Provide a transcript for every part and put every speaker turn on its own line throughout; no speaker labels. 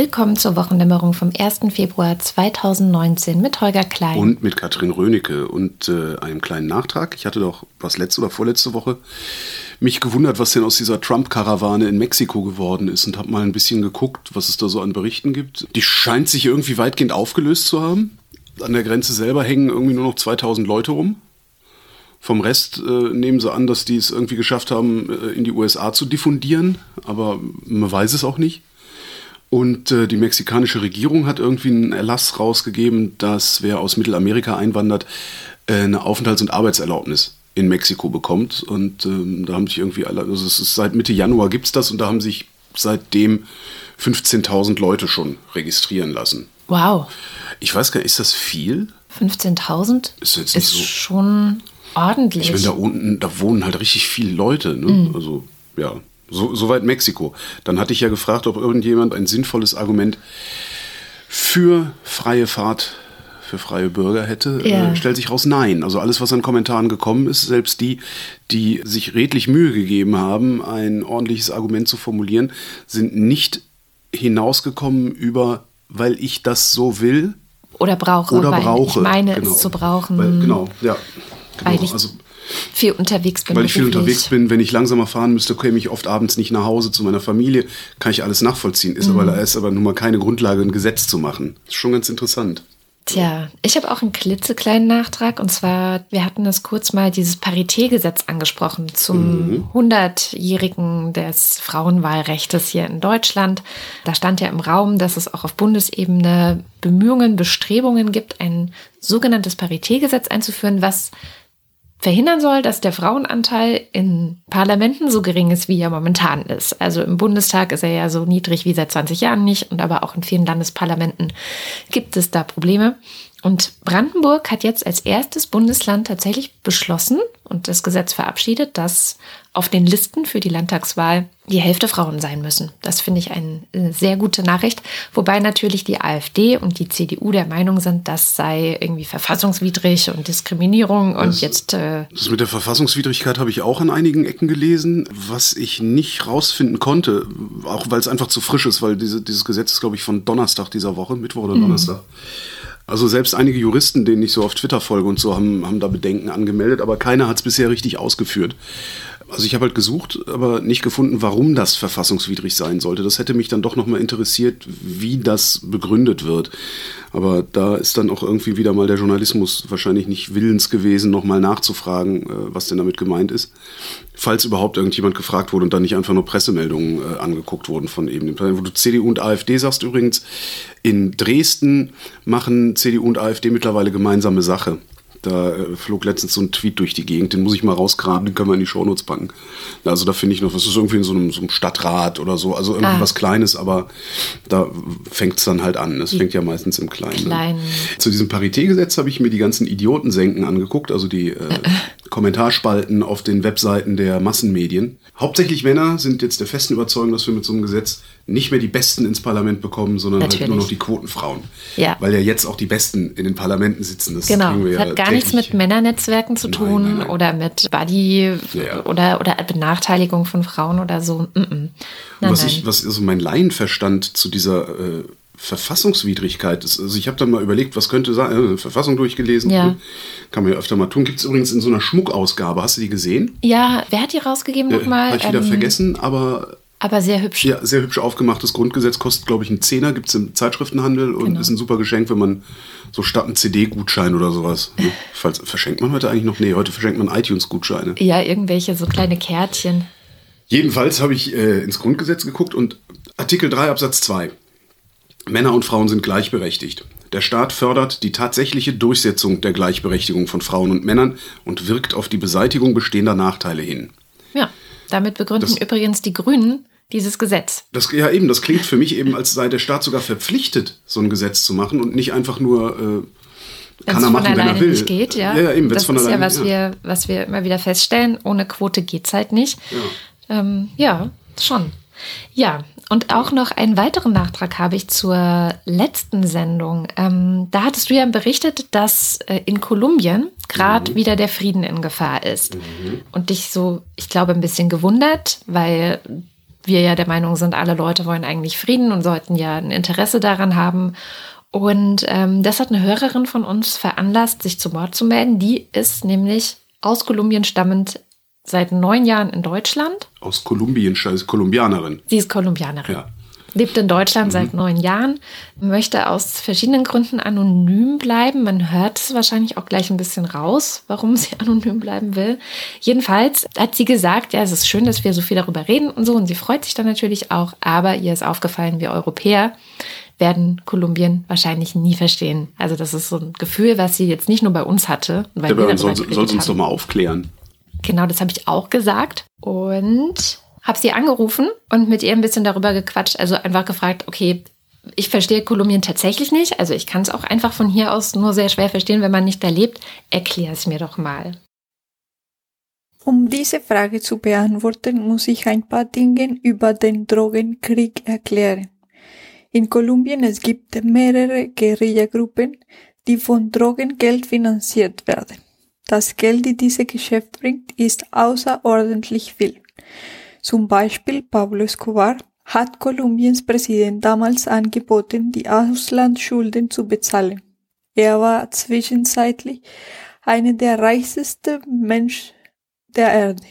Willkommen zur Wochendämmerung vom 1. Februar 2019 mit Holger Klein.
Und mit Katrin Rönecke und äh, einem kleinen Nachtrag. Ich hatte doch was letzte oder vorletzte Woche mich gewundert, was denn aus dieser Trump-Karawane in Mexiko geworden ist und habe mal ein bisschen geguckt, was es da so an Berichten gibt. Die scheint sich irgendwie weitgehend aufgelöst zu haben. An der Grenze selber hängen irgendwie nur noch 2000 Leute rum. Vom Rest äh, nehmen sie an, dass die es irgendwie geschafft haben, äh, in die USA zu diffundieren, aber man weiß es auch nicht. Und äh, die mexikanische Regierung hat irgendwie einen Erlass rausgegeben, dass wer aus Mittelamerika einwandert, äh, eine Aufenthalts- und Arbeitserlaubnis in Mexiko bekommt. Und ähm, da haben sich irgendwie alle, also es ist seit Mitte Januar gibt es das und da haben sich seitdem 15.000 Leute schon registrieren lassen.
Wow.
Ich weiß gar nicht, ist das viel?
15.000
Ist jetzt nicht
ist
so-
schon ordentlich.
Ich meine, da unten, da wohnen halt richtig viele Leute. Ne? Also, ja, so, soweit Mexiko. Dann hatte ich ja gefragt, ob irgendjemand ein sinnvolles Argument für freie Fahrt für freie Bürger hätte.
Ja.
Äh, stellt sich raus, nein. Also alles, was an Kommentaren gekommen ist, selbst die, die sich redlich Mühe gegeben haben, ein ordentliches Argument zu formulieren, sind nicht hinausgekommen über, weil ich das so will
oder brauche,
oder
weil
brauche.
ich meine
Genau.
es zu brauchen,
Weil, genau, ja. Genau.
Weil ich
also,
viel unterwegs bin.
weil ich viel unterwegs bin, wenn ich langsamer fahren müsste, käme ich oft abends nicht nach Hause zu meiner Familie, kann ich alles nachvollziehen. Ist
Mhm.
aber, ist aber nun mal keine Grundlage, ein Gesetz zu machen. Ist schon ganz interessant.
Tja, ich habe auch einen klitzekleinen Nachtrag und zwar, wir hatten es kurz mal dieses Paritätgesetz angesprochen zum 100-jährigen des Frauenwahlrechtes hier in Deutschland. Da stand ja im Raum, dass es auch auf Bundesebene Bemühungen, Bestrebungen gibt, ein sogenanntes Paritätgesetz einzuführen, was verhindern soll, dass der Frauenanteil in Parlamenten so gering ist, wie er momentan ist. Also im Bundestag ist er ja so niedrig wie seit 20 Jahren nicht und aber auch in vielen Landesparlamenten gibt es da Probleme. Und Brandenburg hat jetzt als erstes Bundesland tatsächlich beschlossen und das Gesetz verabschiedet, dass auf den Listen für die Landtagswahl die Hälfte Frauen sein müssen. Das finde ich eine sehr gute Nachricht. Wobei natürlich die AfD und die CDU der Meinung sind, das sei irgendwie verfassungswidrig und Diskriminierung und
Das-
jetzt äh,
Das mit der Verfassungswidrigkeit habe ich auch an einigen Ecken gelesen, was ich nicht rausfinden konnte, auch weil es einfach zu frisch ist, weil diese, dieses Gesetz ist, glaube ich, von Donnerstag dieser Woche, Mittwoch oder Donnerstag. Also selbst einige Juristen, denen ich so auf Twitter folge und so, haben, haben da Bedenken angemeldet, aber keiner hat es bisher richtig ausgeführt. Also ich habe halt gesucht, aber nicht gefunden, warum das verfassungswidrig sein sollte. Das hätte mich dann doch nochmal interessiert, wie das begründet wird. Aber da ist dann auch irgendwie wieder mal der Journalismus wahrscheinlich nicht willens gewesen, nochmal nachzufragen, äh, was denn damit gemeint ist. Falls überhaupt irgendjemand gefragt wurde und dann nicht einfach nur Pressemeldungen äh, angeguckt wurden von eben dem. Wo du CDU und AfD sagst übrigens, in Dresden machen CDU und AfD mittlerweile gemeinsame Sache. Da äh, flog letztens so ein Tweet durch die Gegend, den muss ich mal rausgraben, den können wir in die Shownotes packen. Also da finde ich noch, was ist irgendwie in so einem, so einem Stadtrat oder so, also irgendwie
Ah.
was Kleines, aber da fängt es dann halt an. Es fängt ja meistens im Kleinen. An. Zu diesem Paritätgesetz habe ich mir die ganzen Idiotensenken angeguckt, also die äh, Kommentarspalten auf den Webseiten der Massenmedien. Hauptsächlich Männer sind jetzt der festen Überzeugung, dass wir mit so einem Gesetz nicht mehr die Besten ins Parlament bekommen, sondern halt
Natürlich.
nur noch die Quotenfrauen.
Ja.
Weil ja jetzt auch die Besten in den Parlamenten sitzen. Das
Genau,
wir
es
ja
hat gar nichts mit Männernetzwerken zu
Nein,
tun
nein, nein.
oder mit Buddy
Ja,
oder, oder Benachteiligung von Frauen oder so. Mm -mm. Nein,
was,
nein.
ich, was also mein Laienverstand zu dieser äh, Verfassungswidrigkeit ist. Also ich habe dann mal überlegt, was könnte sein, äh, Verfassung durchgelesen.
Ja.
Kann man ja öfter mal tun. Gibt es übrigens in so einer Schmuckausgabe. Hast du die gesehen?
ja, wer hat die rausgegeben
Äh,
nochmal?
Habe ich wieder
Ähm,
vergessen, aber
Aber sehr hübsch.
ja, sehr hübsch aufgemachtes Grundgesetz. Kostet, glaube ich, einen Zehner. Gibt es im Zeitschriftenhandel und
Genau.
ist ein super Geschenk, wenn man so statt einen CD-Gutschein oder sowas. Ne? Falls, verschenkt man heute eigentlich noch? Nee, heute verschenkt man iTunes-Gutscheine.
Ja, irgendwelche so kleine Kärtchen.
Jedenfalls habe ich äh, ins Grundgesetz geguckt und Artikel 3 Absatz 2. Männer und Frauen sind gleichberechtigt. Der Staat fördert die tatsächliche Durchsetzung der Gleichberechtigung von Frauen und Männern und wirkt auf die Beseitigung bestehender Nachteile hin.
Ja, damit begründen
Das-
übrigens die Grünen dieses Gesetz.
Das, ja, eben, das klingt für mich eben, als sei der Staat sogar verpflichtet, so ein Gesetz zu machen und nicht einfach nur äh,
Wenn
kann
es
er
von
machen, wenn er
alleine nicht geht, ja.
Ja, ja eben, wenn
das
es von
ist
alleine
ja was, Wir, was wir immer wieder feststellen. Ohne Quote geht's halt nicht. Ja, ähm, ja schon. Ja, und auch noch einen weiteren Nachtrag habe ich zur letzten Sendung. Ähm, da hattest du ja berichtet, dass äh, in Kolumbien gerade wieder der Frieden in Gefahr ist. Und dich so, ich glaube, ein bisschen gewundert, weil wir ja der Meinung sind, alle Leute wollen eigentlich Frieden und sollten ja ein Interesse daran haben. Und ähm, das hat eine Hörerin von uns veranlasst, sich zu Wort zu melden. Die ist nämlich aus Kolumbien stammend seit neun Jahren in Deutschland.
Aus Kolumbien, ist Kolumbianerin.
Sie ist Kolumbianerin. Ja lebt in Deutschland mhm. seit neun Jahren, möchte aus verschiedenen Gründen anonym bleiben. Man hört es wahrscheinlich auch gleich ein bisschen raus, warum sie anonym bleiben will. Jedenfalls hat sie gesagt, ja, es ist schön, dass wir so viel darüber reden und so. Und sie freut sich dann natürlich auch. Aber ihr ist aufgefallen, wir Europäer werden Kolumbien wahrscheinlich nie verstehen. Also das ist so ein Gefühl, was sie jetzt nicht nur bei uns hatte.
Weil ja, soll, soll uns doch mal aufklären.
Genau, das habe ich auch gesagt. Und habe sie angerufen und mit ihr ein bisschen darüber gequatscht. Also einfach gefragt, okay, ich verstehe Kolumbien tatsächlich nicht. Also ich kann es auch einfach von hier aus nur sehr schwer verstehen, wenn man nicht da lebt. Erklär es mir doch mal.
Um diese Frage zu beantworten, muss ich ein paar Dinge über den Drogenkrieg erklären. In Kolumbien es gibt mehrere Guerillagruppen, die von Drogengeld finanziert werden. Das Geld, die diese Geschäft bringt, ist außerordentlich viel. Zum Beispiel Pablo Escobar hat Kolumbiens Präsident damals angeboten, die Auslandsschulden zu bezahlen. Er war zwischenzeitlich einer der reichsten Menschen der Erde.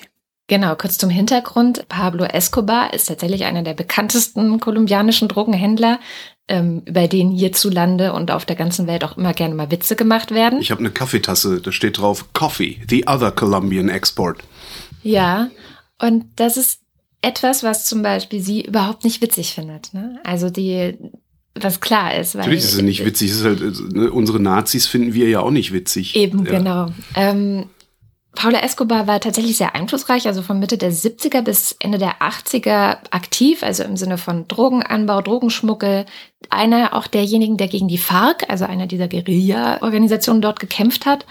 Genau, kurz zum Hintergrund. Pablo Escobar ist tatsächlich einer der bekanntesten kolumbianischen Drogenhändler, ähm, über den hierzulande und auf der ganzen Welt auch immer gerne mal Witze gemacht werden.
Ich habe eine Kaffeetasse, da steht drauf Coffee, the other Colombian export.
Ja, und das ist etwas, was zum Beispiel sie überhaupt nicht witzig findet. Ne? Also die, was klar ist.
Weil, Natürlich ist es nicht witzig. Es ist halt, ne, unsere Nazis finden wir ja auch nicht witzig.
Eben,
ja.
genau. Ähm, Paula Escobar war tatsächlich sehr einflussreich, also von Mitte der 70er bis Ende der 80er aktiv, also im Sinne von Drogenanbau, Drogenschmuggel. Einer auch derjenigen, der gegen die FARC, also einer dieser Guerilla-Organisationen dort gekämpft hat.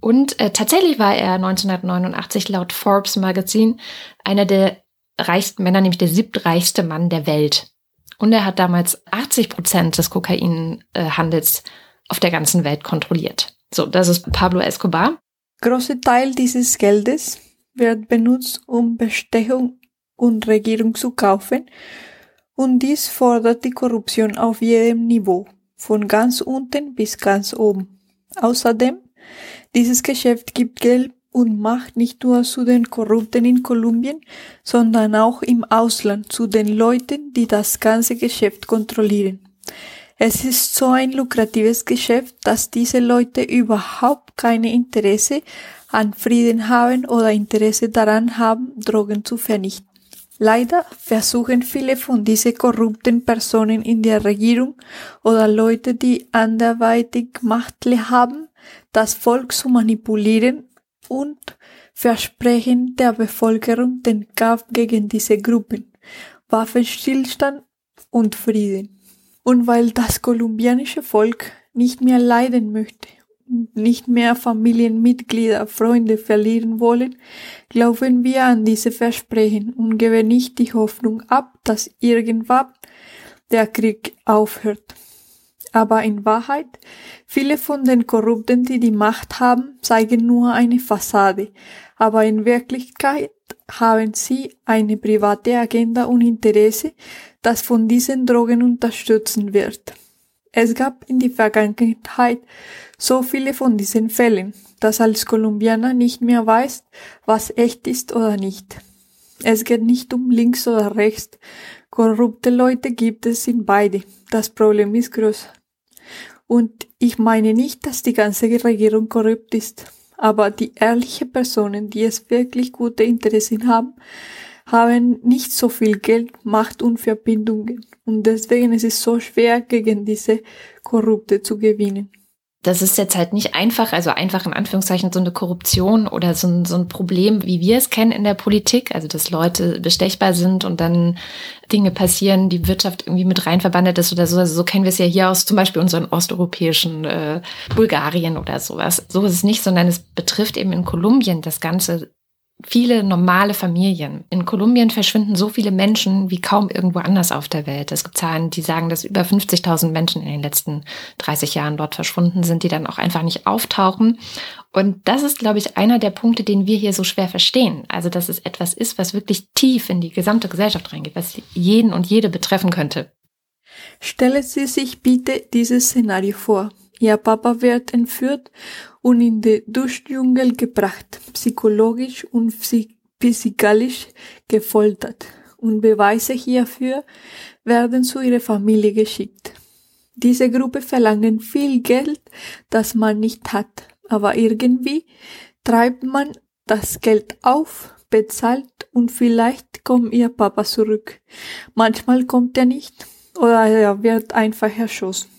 Und äh, tatsächlich war er 1989 laut Forbes Magazin einer der reichsten Männer, nämlich der siebtreichste Mann der Welt. Und er hat damals 80 Prozent des Kokainhandels auf der ganzen Welt kontrolliert. So, das ist Pablo Escobar.
Große Teil dieses Geldes wird benutzt, um Bestechung und Regierung zu kaufen. Und dies fordert die Korruption auf jedem Niveau, von ganz unten bis ganz oben. Außerdem, dieses Geschäft gibt Geld und Macht nicht nur zu den Korrupten in Kolumbien, sondern auch im Ausland zu den Leuten, die das ganze Geschäft kontrollieren. Es ist so ein lukratives Geschäft, dass diese Leute überhaupt keine Interesse an Frieden haben oder Interesse daran haben, Drogen zu vernichten. Leider versuchen viele von diesen korrupten Personen in der Regierung oder Leute, die anderweitig Macht haben, das Volk zu manipulieren und versprechen der Bevölkerung den Kampf gegen diese Gruppen, Waffenstillstand und Frieden. Und weil das kolumbianische Volk nicht mehr leiden möchte nicht mehr Familienmitglieder, Freunde verlieren wollen, glauben wir an diese Versprechen und geben nicht die Hoffnung ab, dass irgendwann der Krieg aufhört. Aber in Wahrheit, viele von den Korrupten, die die Macht haben, zeigen nur eine Fassade, aber in Wirklichkeit haben sie eine private Agenda und Interesse, das von diesen Drogen unterstützen wird. Es gab in der Vergangenheit so viele von diesen Fällen, dass als Kolumbianer nicht mehr weiß, was echt ist oder nicht. Es geht nicht um links oder rechts. Korrupte Leute gibt es in beide. Das Problem ist groß. Und ich meine nicht, dass die ganze Regierung korrupt ist, aber die ehrlichen Personen, die es wirklich gute Interessen haben, haben nicht so viel Geld, Macht und Verbindungen. Und deswegen ist es so schwer, gegen diese Korrupte zu gewinnen
das ist jetzt halt nicht einfach, also einfach in Anführungszeichen so eine Korruption oder so ein, so ein Problem, wie wir es kennen in der Politik, also dass Leute bestechbar sind und dann Dinge passieren, die Wirtschaft irgendwie mit rein verbandelt ist oder so. Also so kennen wir es ja hier aus zum Beispiel unseren osteuropäischen äh, Bulgarien oder sowas. So ist es nicht, sondern es betrifft eben in Kolumbien das ganze viele normale Familien. In Kolumbien verschwinden so viele Menschen wie kaum irgendwo anders auf der Welt. Es gibt Zahlen, die sagen, dass über 50.000 Menschen in den letzten 30 Jahren dort verschwunden sind, die dann auch einfach nicht auftauchen. Und das ist, glaube ich, einer der Punkte, den wir hier so schwer verstehen. Also, dass es etwas ist, was wirklich tief in die gesamte Gesellschaft reingeht, was jeden und jede betreffen könnte.
Stellen Sie sich bitte dieses Szenario vor. Ihr Papa wird entführt und in den Duschdschungel gebracht, psychologisch und physikalisch gefoltert. Und Beweise hierfür werden zu ihrer Familie geschickt. Diese Gruppe verlangen viel Geld, das man nicht hat, aber irgendwie treibt man das Geld auf, bezahlt und vielleicht kommt ihr Papa zurück. Manchmal kommt er nicht oder er wird einfach erschossen.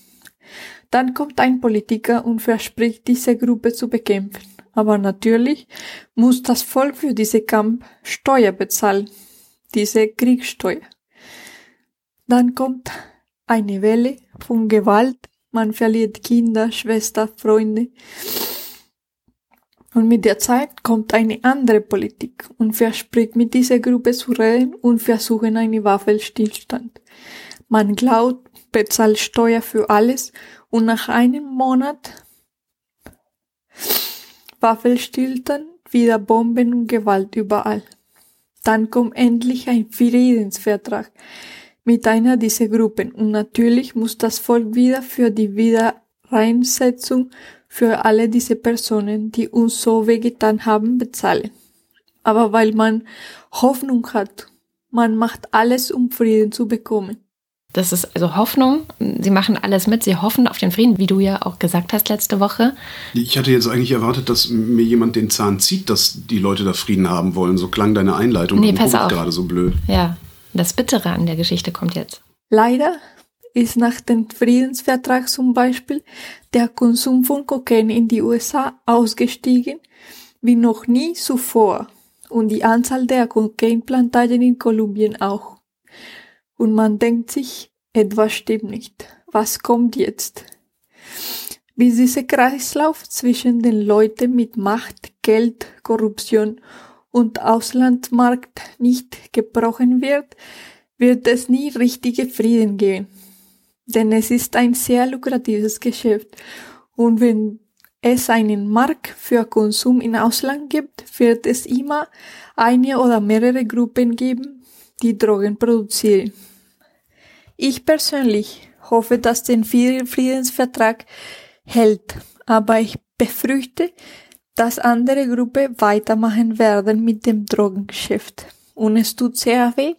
Dann kommt ein Politiker und verspricht, diese Gruppe zu bekämpfen. Aber natürlich muss das Volk für diese Kampf Steuer bezahlen, diese Kriegssteuer. Dann kommt eine Welle von Gewalt, man verliert Kinder, Schwester, Freunde. Und mit der Zeit kommt eine andere Politik und verspricht mit dieser Gruppe zu reden und versuchen einen Waffenstillstand. Man glaubt, bezahlt Steuer für alles und nach einem Monat Waffenstillstand, wieder Bomben und Gewalt überall. Dann kommt endlich ein Friedensvertrag mit einer dieser Gruppen und natürlich muss das Volk wieder für die Wiedereinsetzung für alle diese Personen, die uns so wehgetan haben, bezahlen. Aber weil man Hoffnung hat, man macht alles, um Frieden zu bekommen.
Das ist also Hoffnung. Sie machen alles mit. Sie hoffen auf den Frieden, wie du ja auch gesagt hast letzte Woche.
Ich hatte jetzt eigentlich erwartet, dass mir jemand den Zahn zieht, dass die Leute da Frieden haben wollen. So klang deine Einleitung.
Nee, pass auf.
gerade so blöd.
Ja, das Bittere an der Geschichte kommt jetzt.
Leider ist nach dem Friedensvertrag zum Beispiel der Konsum von Kokain in die USA ausgestiegen wie noch nie zuvor und die Anzahl der Kokainplantagen in Kolumbien auch. Und man denkt sich, etwas stimmt nicht. Was kommt jetzt? Bis dieser Kreislauf zwischen den Leuten mit Macht, Geld, Korruption und Auslandsmarkt nicht gebrochen wird, wird es nie richtige Frieden geben. Denn es ist ein sehr lukratives Geschäft. Und wenn es einen Markt für Konsum im Ausland gibt, wird es immer eine oder mehrere Gruppen geben, die Drogen produzieren. Ich persönlich hoffe, dass der Friedensvertrag hält, aber ich befürchte, dass andere Gruppen weitermachen werden mit dem Drogengeschäft. Und es tut sehr weh,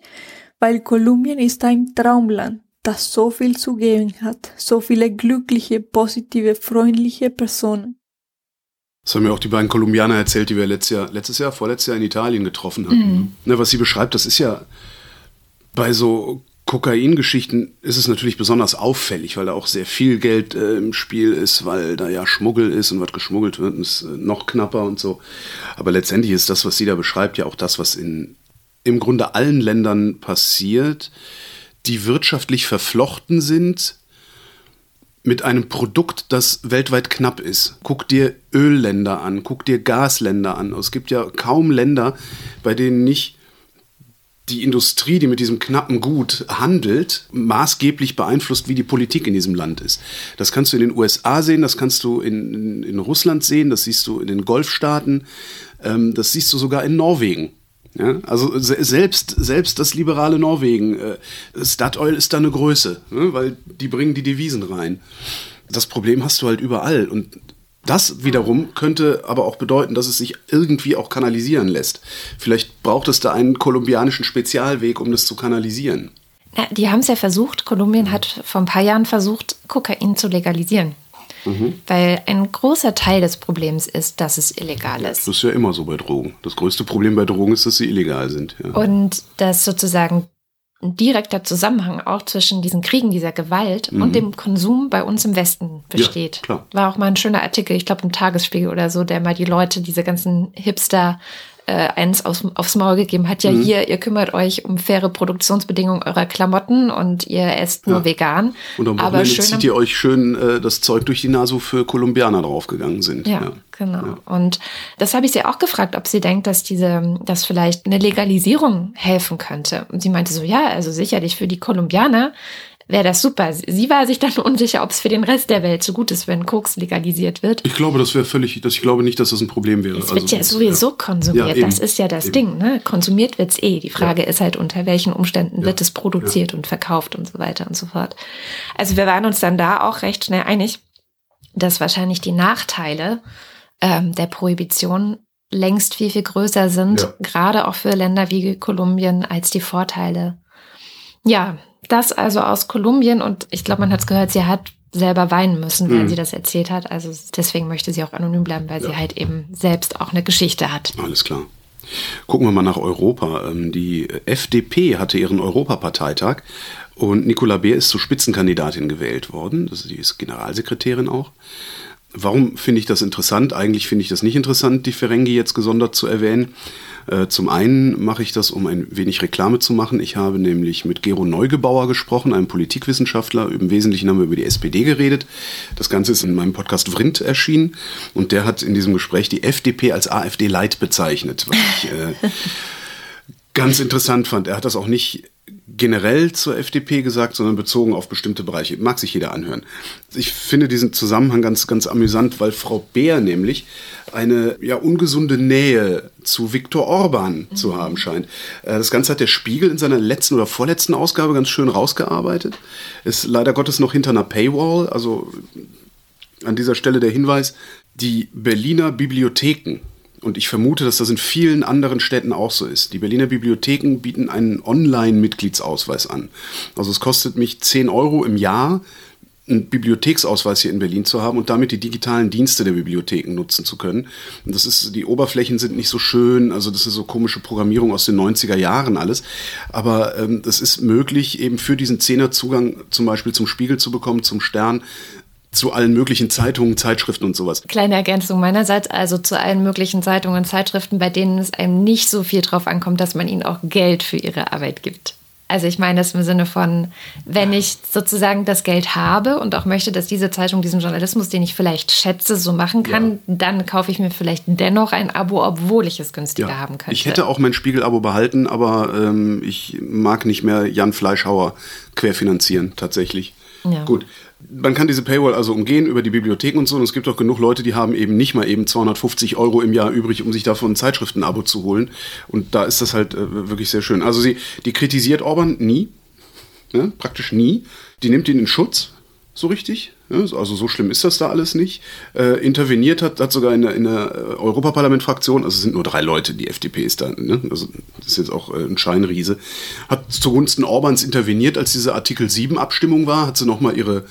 weil Kolumbien ist ein Traumland, das so viel zu geben hat, so viele glückliche, positive, freundliche Personen.
Das haben mir auch die beiden Kolumbianer erzählt, die wir letztes Jahr, letztes Jahr, vorletztes Jahr in Italien getroffen hatten. Mhm. Ne, was sie beschreibt, das ist ja bei so Kokaingeschichten ist es natürlich besonders auffällig, weil da auch sehr viel Geld äh, im Spiel ist, weil da ja Schmuggel ist und was geschmuggelt wird, ist äh, noch knapper und so. Aber letztendlich ist das, was sie da beschreibt, ja auch das, was in im Grunde allen Ländern passiert, die wirtschaftlich verflochten sind mit einem Produkt, das weltweit knapp ist. Guck dir Ölländer an, guck dir Gasländer an. Es gibt ja kaum Länder, bei denen nicht die Industrie, die mit diesem knappen Gut handelt, maßgeblich beeinflusst, wie die Politik in diesem Land ist. Das kannst du in den USA sehen, das kannst du in, in, in Russland sehen, das siehst du in den Golfstaaten, ähm, das siehst du sogar in Norwegen. Ja, also se selbst, selbst das liberale Norwegen, äh, Statoil ist da eine Größe, ne, weil die bringen die Devisen rein. Das Problem hast du halt überall und das wiederum könnte aber auch bedeuten, dass es sich irgendwie auch kanalisieren lässt. Vielleicht braucht es da einen kolumbianischen Spezialweg, um das zu kanalisieren.
Ja, die haben es ja versucht. Kolumbien hat vor ein paar Jahren versucht, Kokain zu legalisieren. Mhm. Weil ein großer Teil des Problems ist, dass es illegal ist.
Das ist ja immer so bei Drogen. Das größte Problem bei Drogen ist, dass sie illegal sind.
Ja. Und dass sozusagen ein direkter Zusammenhang auch zwischen diesen Kriegen, dieser Gewalt mhm. und dem Konsum bei uns im Westen besteht. Ja, War auch mal ein schöner Artikel, ich glaube im Tagesspiegel oder so, der mal die Leute, diese ganzen Hipster äh, eins aufs, aufs Maul gegeben hat, ja
Mhm.
hier, ihr kümmert euch um faire Produktionsbedingungen eurer Klamotten und ihr esst nur
Ja.
vegan.
Und am
aber
Wochenende zieht ihr euch schön äh, das Zeug durch die Nase, wofür Kolumbianer draufgegangen sind.
Ja, genau. Und das habe ich sie auch gefragt, ob sie denkt, dass diese, dass vielleicht eine Legalisierung helfen könnte. Und sie meinte so, ja, also sicherlich für die Kolumbianer wäre das super. Sie war sich dann unsicher, ob es für den Rest der Welt so gut ist, wenn Koks legalisiert wird.
Ich glaube, das wäre völlig, das, ich glaube nicht, dass das ein Problem wäre.
Es wird
Also,
ja sowieso konsumiert.
Ja,
das ist ja das
Eben.
Ding. Ne? Konsumiert wird's eh. Die Frage
Ja.
ist halt, unter welchen Umständen
Ja.
wird es produziert und verkauft und so weiter und so fort. Also wir waren uns dann da auch recht schnell einig, dass wahrscheinlich die Nachteile ähm, der Prohibition längst viel, viel größer sind,
Ja.
gerade auch für Länder wie Kolumbien, als die Vorteile. Ja, das also aus Kolumbien und ich glaube, man hat es gehört, sie hat selber weinen müssen, weil
Mhm.
sie das erzählt hat. Also deswegen möchte sie auch anonym bleiben, weil
Ja.
sie halt eben selbst auch eine Geschichte hat.
Alles klar. Gucken wir mal nach Europa. Ähm, Die FDP hatte ihren Europaparteitag und Nicola Beer ist zur Spitzenkandidatin gewählt worden. Das die ist Generalsekretärin auch. Warum finde ich das interessant? Eigentlich finde ich das nicht interessant, die Ferengi jetzt gesondert zu erwähnen. Äh, Zum einen mache ich das, um ein wenig Reklame zu machen. Ich habe nämlich mit Gero Neugebauer gesprochen, einem Politikwissenschaftler. Im Wesentlichen haben wir über die SPD geredet. Das Ganze ist in meinem Podcast Vrindt erschienen. Und der hat in diesem Gespräch die FDP als AfD-Light bezeichnet, was ich äh, ganz interessant fand. Er hat das auch nicht generell zur FDP gesagt, sondern bezogen auf bestimmte Bereiche. Mag sich jeder anhören. Ich finde diesen Zusammenhang ganz, ganz amüsant, weil Frau Beer nämlich eine ja ungesunde Nähe zu Viktor Orban zu haben scheint. Äh, Das Ganze hat der Spiegel in seiner letzten oder vorletzten Ausgabe ganz schön rausgearbeitet. Ist leider Gottes noch hinter einer Paywall, also an dieser Stelle der Hinweis, die Berliner Bibliotheken, und ich vermute, dass das in vielen anderen Städten auch so ist, die Berliner Bibliotheken bieten einen Online-Mitgliedsausweis an. Also es kostet mich 10 Euro im Jahr, einen Bibliotheksausweis hier in Berlin zu haben und damit die digitalen Dienste der Bibliotheken nutzen zu können. Und das ist, die Oberflächen sind nicht so schön, also das ist so komische Programmierung aus den 90er Jahren alles. Aber ähm, das ist möglich, eben für diesen Zehner Zugang zum Beispiel zum Spiegel zu bekommen, zum Stern, zu allen möglichen Zeitungen, Zeitschriften und sowas.
Kleine Ergänzung meinerseits, also zu allen möglichen Zeitungen und Zeitschriften, bei denen es einem nicht so viel drauf ankommt, dass man ihnen auch Geld für ihre Arbeit gibt. Also ich meine das im Sinne von, wenn ich sozusagen das Geld habe und auch möchte, dass diese Zeitung diesen Journalismus, den ich vielleicht schätze, so machen kann, dann kaufe ich mir vielleicht dennoch ein Abo, obwohl ich es günstiger haben könnte.
Ich hätte auch mein Spiegel-Abo behalten, aber ähm, ich mag nicht mehr Jan Fleischhauer querfinanzieren, tatsächlich.
Ja.
Gut. Man kann diese Paywall also umgehen über die Bibliotheken und so. Und es gibt auch genug Leute, die haben eben nicht mal eben 250 Euro im Jahr übrig, um sich davon ein Zeitschriftenabo zu holen. Und da ist das halt äh, wirklich sehr schön. Also sie, die kritisiert Orban nie, ne? praktisch nie. Die nimmt ihn in Schutz, so richtig. Also so schlimm ist das da alles nicht. Äh, interveniert hat, hat sogar in der, in der äh, Europaparlament-Fraktion, also es sind nur drei Leute, die FDP ist da, ne? also das ist jetzt auch äh, ein Scheinriese, hat zugunsten Orbans interveniert, als diese Artikel 7-Abstimmung war, hat sie nochmal ihre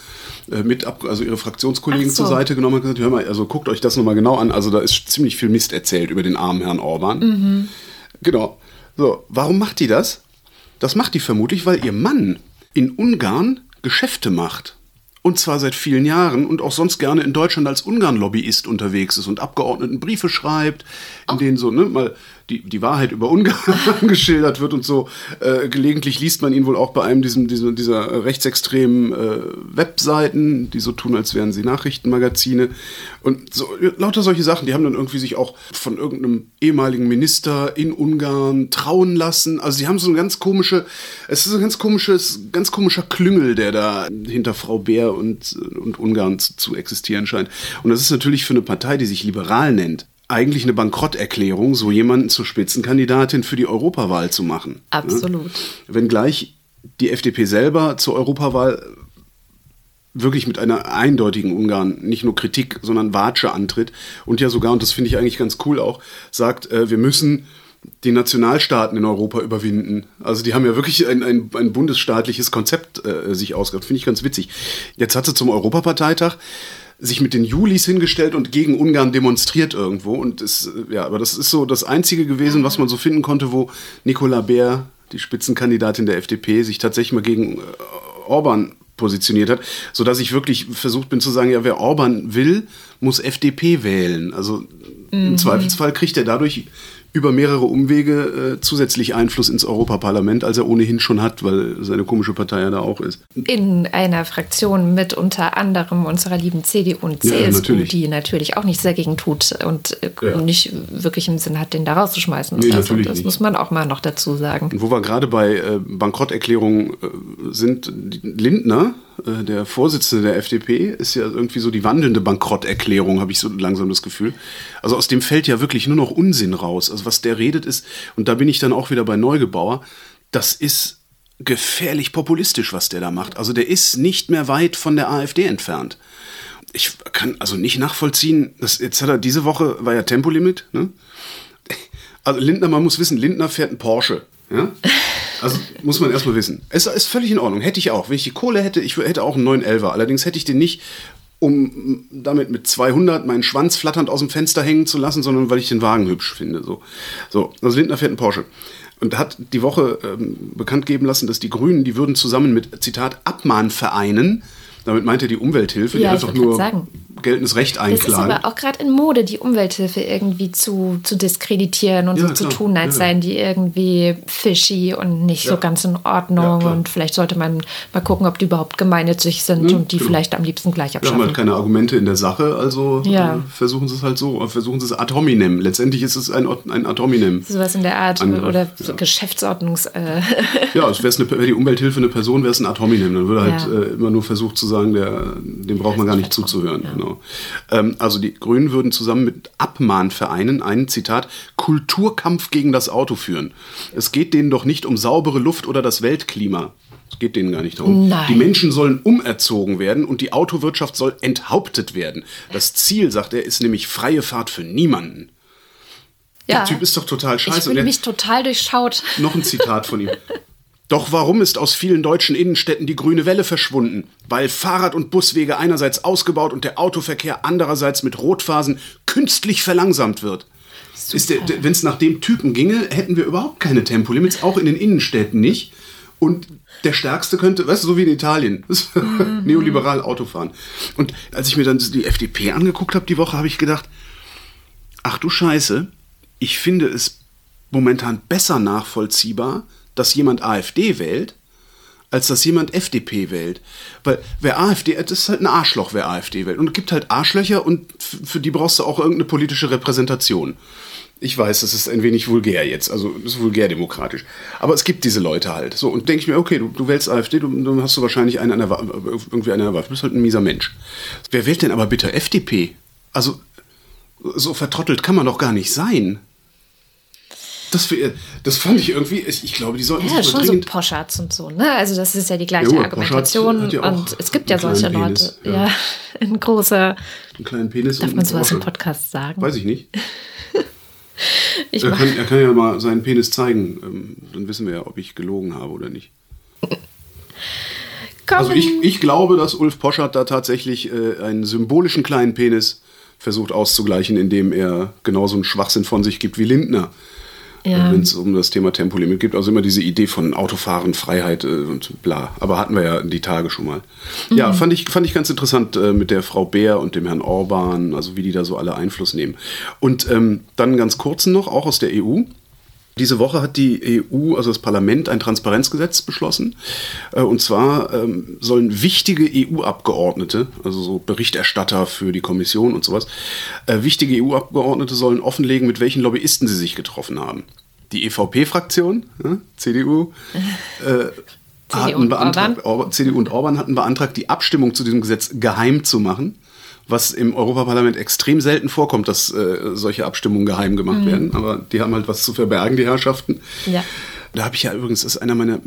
äh, mit also ihre Fraktionskollegen
so.
zur Seite genommen und gesagt, hör mal, also guckt euch das nochmal genau an, also da ist ziemlich viel Mist erzählt über den armen Herrn Orban. Genau. So, warum macht die das? Das macht die vermutlich, weil ihr Mann in Ungarn Geschäfte macht. Und zwar seit vielen Jahren und auch sonst gerne in Deutschland als Ungarn-Lobbyist unterwegs ist und Abgeordneten Briefe schreibt, in denen so ne, mal die, die Wahrheit über Ungarn geschildert wird und so. Äh, gelegentlich liest man ihn wohl auch bei einem diesem, diesem, dieser rechtsextremen äh, Webseiten, die so tun, als wären sie Nachrichtenmagazine. Und so, lauter solche Sachen, die haben dann irgendwie sich auch von irgendeinem ehemaligen Minister in Ungarn trauen lassen. Also sie haben so eine ganz komische, es ist ein ganz komisches, ganz komischer Klüngel, der da hinter Frau Bär und, und Ungarn zu, zu existieren scheint. Und das ist natürlich für eine Partei, die sich liberal nennt, eigentlich eine Bankrotterklärung, so jemanden zur Spitzenkandidatin für die Europawahl zu machen.
Absolut.
Wenngleich die FDP selber zur Europawahl wirklich mit einer eindeutigen Ungarn nicht nur Kritik, sondern Watsche antritt und ja sogar, und das finde ich eigentlich ganz cool auch, sagt, äh, wir müssen die Nationalstaaten in Europa überwinden. Also die haben ja wirklich ein, ein, ein bundesstaatliches Konzept äh, sich ausgedacht. Finde ich ganz witzig. Jetzt hat sie zum Europaparteitag sich mit den Julis hingestellt und gegen Ungarn demonstriert irgendwo. Und es, äh, ja, aber das ist so das Einzige gewesen, was man so finden konnte, wo Nicola Bär, die Spitzenkandidatin der FDP, sich tatsächlich mal gegen äh, Orban positioniert hat, so dass ich wirklich versucht bin zu sagen, ja, wer Orban will, muss FDP wählen. Also im Zweifelsfall kriegt er dadurch über mehrere Umwege äh, zusätzlich Einfluss ins Europaparlament, als er ohnehin schon hat, weil seine komische Partei ja da auch ist.
In einer Fraktion mit unter anderem unserer lieben CDU und
Ja,
CSU,
natürlich.
die natürlich auch nichts dagegen tut und äh,
Ja.
nicht wirklich im Sinn hat, den da rauszuschmeißen.
Nee,
Also, das
nicht.
muss man auch mal noch dazu sagen.
Und wo wir gerade bei äh, Bankrotterklärungen äh, sind, Lindner, äh, der Vorsitzende der FDP, ist ja irgendwie so die wandelnde Bankrotterklärung, habe ich so langsam das Gefühl. Also aus dem fällt ja wirklich nur noch Unsinn raus. Also was der redet ist, und da bin ich dann auch wieder bei Neugebauer, das ist gefährlich populistisch, was der da macht. Also der ist nicht mehr weit von der AfD entfernt. Ich kann also nicht nachvollziehen, dass jetzt hat er diese Woche war ja Tempolimit, ne? Also Lindner, man muss wissen, Lindner fährt einen Porsche. Ja? Also muss man erstmal wissen. Es ist völlig in Ordnung. Hätte ich auch. Wenn ich die Kohle hätte, ich hätte auch einen 911er. Allerdings hätte ich den nicht, um damit mit 200 meinen Schwanz flatternd aus dem Fenster hängen zu lassen, sondern weil ich den Wagen hübsch finde. So, so also Lindner fährt einen Porsche. Und hat die Woche ähm, bekannt geben lassen, dass die Grünen, die würden zusammen mit, Zitat, Abmahnvereinen, damit meint er die Umwelthilfe, die
Ja, ich
einfach nur
sagen.
Geltendes Recht
Es ist
einklagen.
aber auch gerade in Mode, die Umwelthilfe irgendwie zu, zu diskreditieren und
Ja,
so zu
klar.
tun, als
Ja.
seien die irgendwie fishy und nicht so
Ja.
ganz in
Ja,
Ordnung. und vielleicht sollte man mal gucken, ob die überhaupt gemeinnützig sind und die
genau.
vielleicht am liebsten gleich
Wir haben
abschaffen.
halt keine Argumente in der Sache, also
Ja.
äh, versuchen sie es halt so, versuchen sie es ad hominem. Letztendlich ist es ein, ein ad hominem.
Sowas in der Art
Angriff,
oder so
ja.
Geschäftsordnungs. Äh,
Ja, es wäre die Umwelthilfe eine Person, wäre es ein ad hominem. Dann würde halt
Ja.
äh, immer nur versucht zu sagen, der, dem braucht man gar nicht zuzuhören. Genau. Ähm, also die Grünen würden zusammen mit Abmahnvereinen einen, Zitat, Kulturkampf gegen das Auto führen. Es geht denen doch nicht um saubere Luft oder das Weltklima. Es geht denen gar nicht darum.
Nein.
Die Menschen sollen umerzogen werden und die Autowirtschaft soll enthauptet werden. Das Ziel, sagt er, ist nämlich freie Fahrt für niemanden.
ja.
Der Typ ist doch total
ich
scheiße.
Fühle
der-
mich total durchschaut.
noch ein Zitat von ihm. Doch warum ist aus vielen deutschen Innenstädten die grüne Welle verschwunden? Weil Fahrrad- und Buswege einerseits ausgebaut und der Autoverkehr andererseits mit Rotphasen künstlich verlangsamt wird. Wenn es nach dem Typen ginge, hätten wir überhaupt keine Tempolimits, auch in den Innenstädten nicht. Und der Stärkste könnte, weißt du, so wie in Italien, neoliberal Autofahren. Und als ich mir dann die FDP angeguckt habe die Woche, habe ich gedacht, ach du Scheiße, ich finde es momentan besser nachvollziehbar, dass jemand AfD wählt, als dass jemand FDP wählt. Weil wer AfD, das ist halt ein Arschloch, wer AfD wählt. Und es gibt halt Arschlöcher und für die brauchst du auch irgendeine politische Repräsentation. Ich weiß, das ist ein wenig vulgär jetzt, also das ist vulgär demokratisch. Aber es gibt diese Leute halt. So, und denke ich mir, okay, du, du wählst AfD, du, dann hast du wahrscheinlich einen an der irgendwie einen an der Waffe. Du bist halt ein mieser Mensch. Wer wählt denn aber bitte FDP? Also, so vertrottelt kann man doch gar nicht sein. Das, wär- das fand ich irgendwie, ich, glaube, die sollten
Ja,
sich
schon so Poschards und so, ne? Also das ist ja die gleiche
Jo,
Argumentation.
Ja
und es gibt ja solche Leute.
Penis,
ja.
ja.
ein großer.
einen kleinen Penis
Darf man sowas im. Podcast sagen?
Weiß ich nicht.
Ich
Er kann, er kann ja mal seinen Penis zeigen. Ähm, dann wissen wir ja, ob ich gelogen habe oder nicht. Also ich, ich glaube, dass Ulf Poschardt da tatsächlich äh, einen symbolischen kleinen Penis versucht auszugleichen, indem er genauso einen Schwachsinn von sich gibt wie Lindner.
Ja.
Wenn es um das Thema Tempolimit geht. Also immer diese Idee von Autofahren, Freiheit äh, und bla. Aber hatten wir ja die Tage schon mal. Ja, fand ich, fand ich ganz interessant äh, mit der Frau Beer und dem Herrn Orban, also wie die da so alle Einfluss nehmen. Und ähm, dann ganz kurz noch, auch aus der EU. Diese Woche hat die EU, also das Parlament, ein Transparenzgesetz beschlossen. Äh, Und zwar ähm, sollen wichtige EU-Abgeordnete, also so Berichterstatter für die Kommission und sowas, äh, wichtige EU-Abgeordnete sollen offenlegen, mit welchen Lobbyisten sie sich getroffen haben. Die EVP-Fraktion, CDU, äh, hatten
und
Orban. CDU und Orban hatten beantragt, die Abstimmung zu diesem Gesetz geheim zu machen, was im Europaparlament extrem selten vorkommt, dass äh, solche Abstimmungen geheim gemacht werden. Aber die haben halt was zu verbergen, die Herrschaften.
Ja.
Da habe ich ja übrigens, das ist einer meiner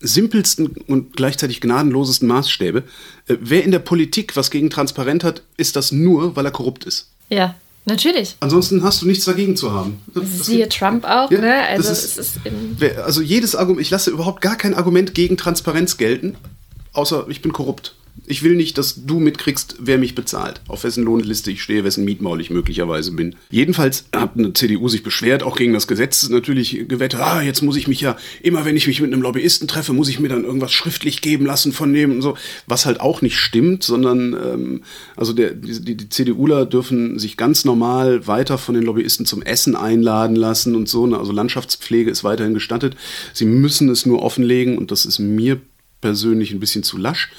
simpelsten und gleichzeitig gnadenlosesten Maßstäbe. Äh, wer in der Politik was gegen Transparent hat, ist das nur, weil er korrupt ist.
ja, natürlich.
Ansonsten hast du nichts dagegen zu haben. Das-
Siehe
geht-
Trump auch,
Ja,
ne? Also ist
Wer- Also jedes Argument, ich lasse überhaupt gar kein Argument gegen Transparenz gelten, außer ich bin korrupt. Ich will nicht, dass du mitkriegst, wer mich bezahlt, auf wessen Lohnliste ich stehe, wessen Mietmaul ich möglicherweise bin. Jedenfalls hat eine CDU sich beschwert, auch gegen das Gesetz natürlich gewettet, ah, jetzt muss ich mich ja, immer wenn ich mich mit einem Lobbyisten treffe, muss ich mir dann irgendwas schriftlich geben lassen von dem und so. Was halt auch nicht stimmt, sondern ähm, also der, die, die CDUler dürfen sich ganz normal weiter von den Lobbyisten zum Essen einladen lassen und so. Ne? Also Landschaftspflege ist weiterhin gestattet. Sie müssen es nur offenlegen und das ist mir persönlich ein bisschen zu lasch.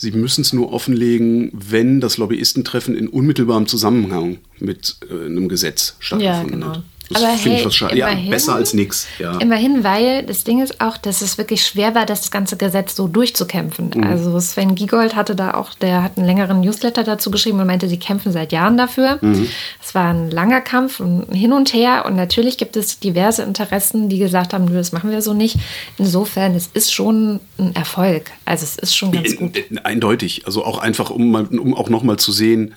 Sie müssen es nur offenlegen, wenn das Lobbyistentreffen in unmittelbarem Zusammenhang mit äh, einem Gesetz stattgefunden
Ja, genau.
hat. Das
Aber hey,
ich was schade. Ja,
immerhin-
besser als nix. Ja.
Immerhin, weil das Ding ist auch, dass es wirklich schwer war, das ganze Gesetz so durchzukämpfen.
Mhm.
Also Sven Giegold hatte da auch, der hat einen längeren Newsletter dazu geschrieben und meinte, sie kämpfen seit Jahren dafür.
Mhm.
Es war ein langer Kampf und hin und her und natürlich gibt es diverse Interessen, die gesagt haben, das machen wir so nicht. Insofern, es ist schon ein Erfolg. Also es ist schon ganz gut.
In- in- Eindeutig. Also auch einfach, um, um auch nochmal zu sehen,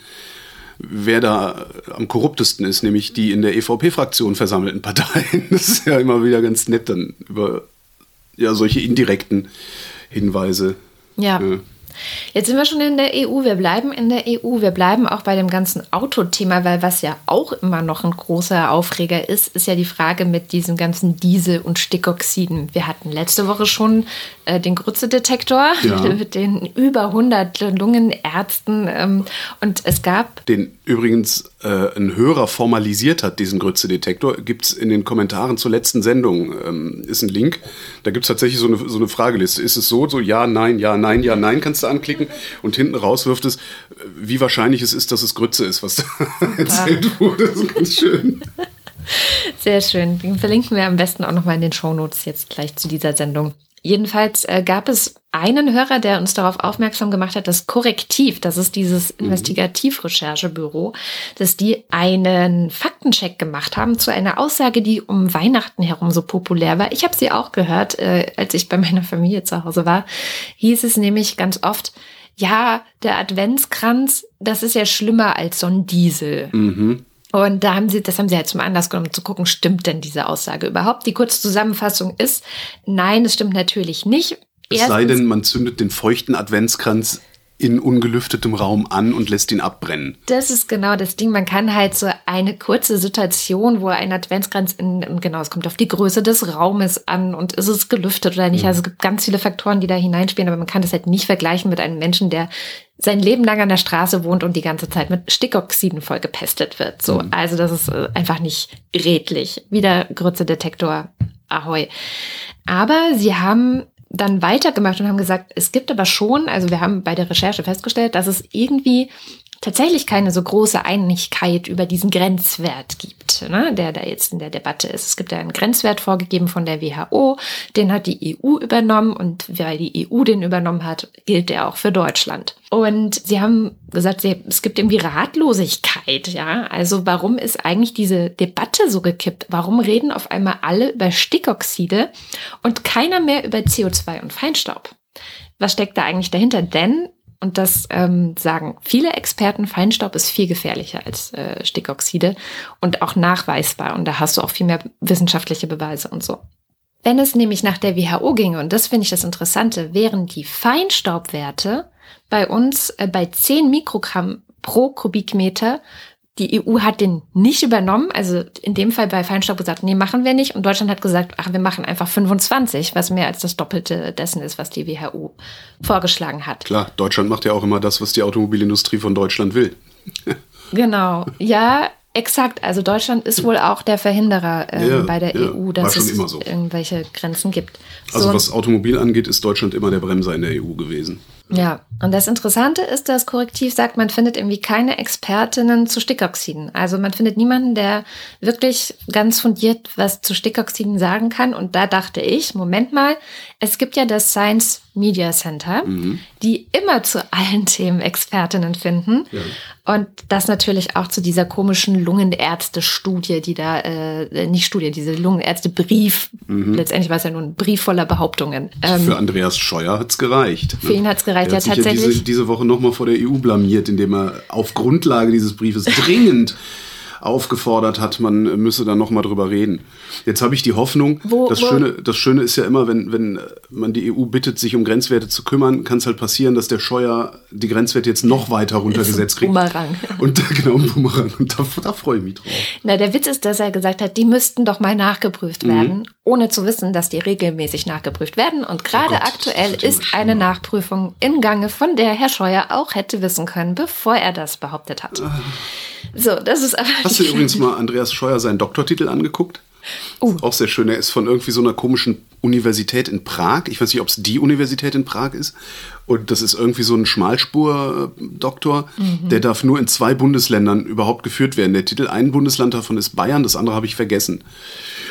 wer da am korruptesten ist, nämlich die in der EVP-Fraktion versammelten Parteien. Das ist ja immer wieder ganz nett, dann über ja, solche indirekten Hinweise.
Ja.
äh,
Jetzt sind wir schon in der EU. Wir bleiben in der EU. Wir bleiben auch bei dem ganzen Autothema, weil was ja auch immer noch ein großer Aufreger ist, ist ja die Frage mit diesen ganzen Diesel- und Stickoxiden. Wir hatten letzte Woche schon äh, den Grützedetektor
Ja.
mit den über 100 Lungenärzten. Ähm, und es gab
den übrigens äh, ein Hörer formalisiert hat, diesen Grütze-Detektor, gibt es in den Kommentaren zur letzten Sendung, ähm, ist ein Link. Da gibt es tatsächlich so eine, so eine Frageliste. Ist es so, so ja, nein, ja, nein, ja, nein, kannst du anklicken und hinten raus wirft es, wie wahrscheinlich es ist, dass es Grütze ist, was da erzählt wurde. Das ist ganz schön.
Sehr schön. Den verlinken wir am besten auch nochmal in den Shownotes jetzt gleich zu dieser Sendung. Jedenfalls äh, gab es einen Hörer, der uns darauf aufmerksam gemacht hat, dass Korrektiv, das ist dieses Investigativrecherchebüro, dass die einen Faktencheck gemacht haben zu einer Aussage, die um Weihnachten herum so populär war. Ich habe sie auch gehört, äh, als ich bei meiner Familie zu Hause war. Hieß es nämlich ganz oft, ja, der Adventskranz, das ist ja schlimmer als so ein Diesel. Und da haben sie, das haben sie halt zum Anlass genommen, zu gucken, stimmt denn diese Aussage überhaupt? Die kurze Zusammenfassung ist, nein, es stimmt natürlich nicht.
Es sei denn, man zündet den feuchten Adventskranz in ungelüftetem Raum an und lässt ihn abbrennen.
Das ist genau das Ding. Man kann halt so eine kurze Situation, wo ein Adventskranz in, genau, es kommt auf die Größe des Raumes an und ist es gelüftet oder nicht. Also es gibt ganz viele Faktoren, die da hineinspielen, aber man kann das halt nicht vergleichen mit einem Menschen, der sein Leben lang an der Straße wohnt und die ganze Zeit mit Stickoxiden vollgepestet wird. So, also das ist äh, einfach nicht redlich. Wieder Grützedetektor. Ahoi. Aber sie haben dann weitergemacht und haben gesagt, es gibt aber schon, also wir haben bei der Recherche festgestellt, dass es irgendwie tatsächlich keine so große Einigkeit über diesen Grenzwert gibt, ne, der da jetzt in der Debatte ist. Es gibt ja einen Grenzwert vorgegeben von der WHO, den hat die EU übernommen und weil die EU den übernommen hat, gilt der auch für Deutschland. Und sie haben gesagt, sie, es gibt irgendwie Ratlosigkeit, ja. Also warum ist eigentlich diese Debatte so gekippt? Warum reden auf einmal alle über Stickoxide und keiner mehr über CO2 und Feinstaub? Was steckt da eigentlich dahinter? Denn und das ähm, sagen viele Experten, Feinstaub ist viel gefährlicher als äh, Stickoxide und auch nachweisbar. Und da hast du auch viel mehr wissenschaftliche Beweise und so. Wenn es nämlich nach der WHO ginge, und das finde ich das Interessante, wären die Feinstaubwerte bei uns äh, bei 10 Mikrogramm pro Kubikmeter. Die EU hat den nicht übernommen, also in dem Fall bei Feinstaub gesagt, nee, machen wir nicht. Und Deutschland hat gesagt, ach, wir machen einfach 25, was mehr als das Doppelte dessen ist, was die WHO vorgeschlagen hat.
Klar, Deutschland macht ja auch immer das, was die Automobilindustrie von Deutschland will.
Genau, ja, exakt. Also Deutschland ist wohl auch der Verhinderer ähm,
Ja,
bei der
ja,
EU, dass es
immer so.
irgendwelche Grenzen gibt.
Also
So,
was Automobil angeht, ist Deutschland immer der Bremser in der EU gewesen.
Ja, und das Interessante ist, dass Korrektiv sagt, man findet irgendwie keine Expertinnen zu Stickoxiden. Also man findet niemanden, der wirklich ganz fundiert was zu Stickoxiden sagen kann. Und da dachte ich, Moment mal, es gibt ja das Science Media Center, die immer zu allen Themen Expertinnen finden. Und das natürlich auch zu dieser komischen Lungenärzte-Studie, die da, äh, nicht Studie, diese Lungenärzte-Brief, letztendlich war es ja nur ein Brief voller Behauptungen. Ähm,
Für Andreas Scheuer hat's gereicht.
Für ihn hat's gereicht,
Er hat
ja,
sich
tatsächlich.
diese, diese Woche nochmal vor der EU blamiert, indem er auf Grundlage dieses Briefes dringend aufgefordert hat, man müsse da nochmal drüber reden. Jetzt habe ich die Hoffnung,
Wo-
das,
wo-
Schöne, das Schöne ist ja immer, wenn, wenn man die EU bittet, sich um Grenzwerte zu kümmern, kann es halt passieren, dass der Scheuer die Grenzwerte jetzt noch weiter runtergesetzt kriegt.
Bumerang.
Und genau, ein Bumerang. Und da, da freue ich mich drauf.
Na, der Witz ist, dass er gesagt hat, die müssten doch mal nachgeprüft werden, ohne zu wissen, dass die regelmäßig nachgeprüft werden. Und gerade
Gott, das
aktuell ist
schlimmer.
eine Nachprüfung in Gange, von der Herr Scheuer auch hätte wissen können, bevor er das behauptet hat. So, das ist aber.
Hast du übrigens mal Andreas Scheuer seinen Doktortitel angeguckt? Ist Auch sehr schön. Er ist von irgendwie so einer komischen Universität in Prag. Ich weiß nicht, ob es die Universität in Prag ist. Und das ist irgendwie so ein Schmalspur-Doktor.
Mhm.
Der darf nur in zwei Bundesländern überhaupt geführt werden. Der Titel, ein Bundesland davon ist Bayern, das andere habe ich vergessen.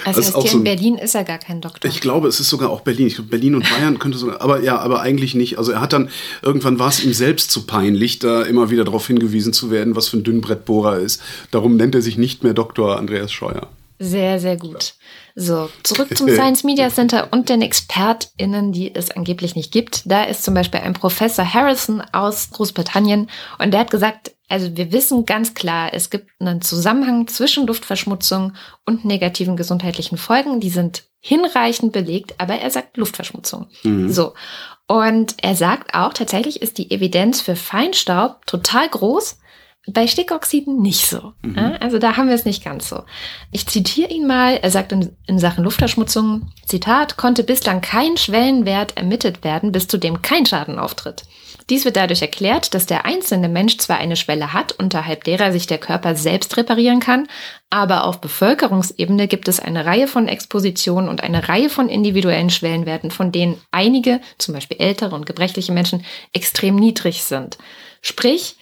Das
das
heißt, hier
so
in Berlin ist er gar kein Doktor.
Ich glaube, es ist sogar auch Berlin. Ich glaube, Berlin und Bayern könnte sogar, aber ja, aber eigentlich nicht. Also er hat dann, irgendwann war es ihm selbst zu peinlich, da immer wieder darauf hingewiesen zu werden, was für ein Dünnbrettbohrer er ist. Darum nennt er sich nicht mehr Dr. Andreas Scheuer.
Sehr, sehr gut. So, zurück zum Science Media Center und den ExpertInnen, die es angeblich nicht gibt. Da ist zum Beispiel ein Professor Harrison aus Großbritannien und der hat gesagt, also wir wissen ganz klar, es gibt einen Zusammenhang zwischen Luftverschmutzung und negativen gesundheitlichen Folgen. Die sind hinreichend belegt, aber er sagt Luftverschmutzung. So. Und er sagt auch, tatsächlich ist die Evidenz für Feinstaub total groß. Bei Stickoxiden nicht so. Ja, also da haben wir es nicht ganz so. Ich zitiere ihn mal. Er sagt in, in Sachen Luftverschmutzung, Zitat, konnte bislang kein Schwellenwert ermittelt werden, bis zu dem kein Schaden auftritt. Dies wird dadurch erklärt, dass der einzelne Mensch zwar eine Schwelle hat, unterhalb derer sich der Körper selbst reparieren kann, aber auf Bevölkerungsebene gibt es eine Reihe von Expositionen und eine Reihe von individuellen Schwellenwerten, von denen einige, zum Beispiel ältere und gebrechliche Menschen, extrem niedrig sind. Sprich,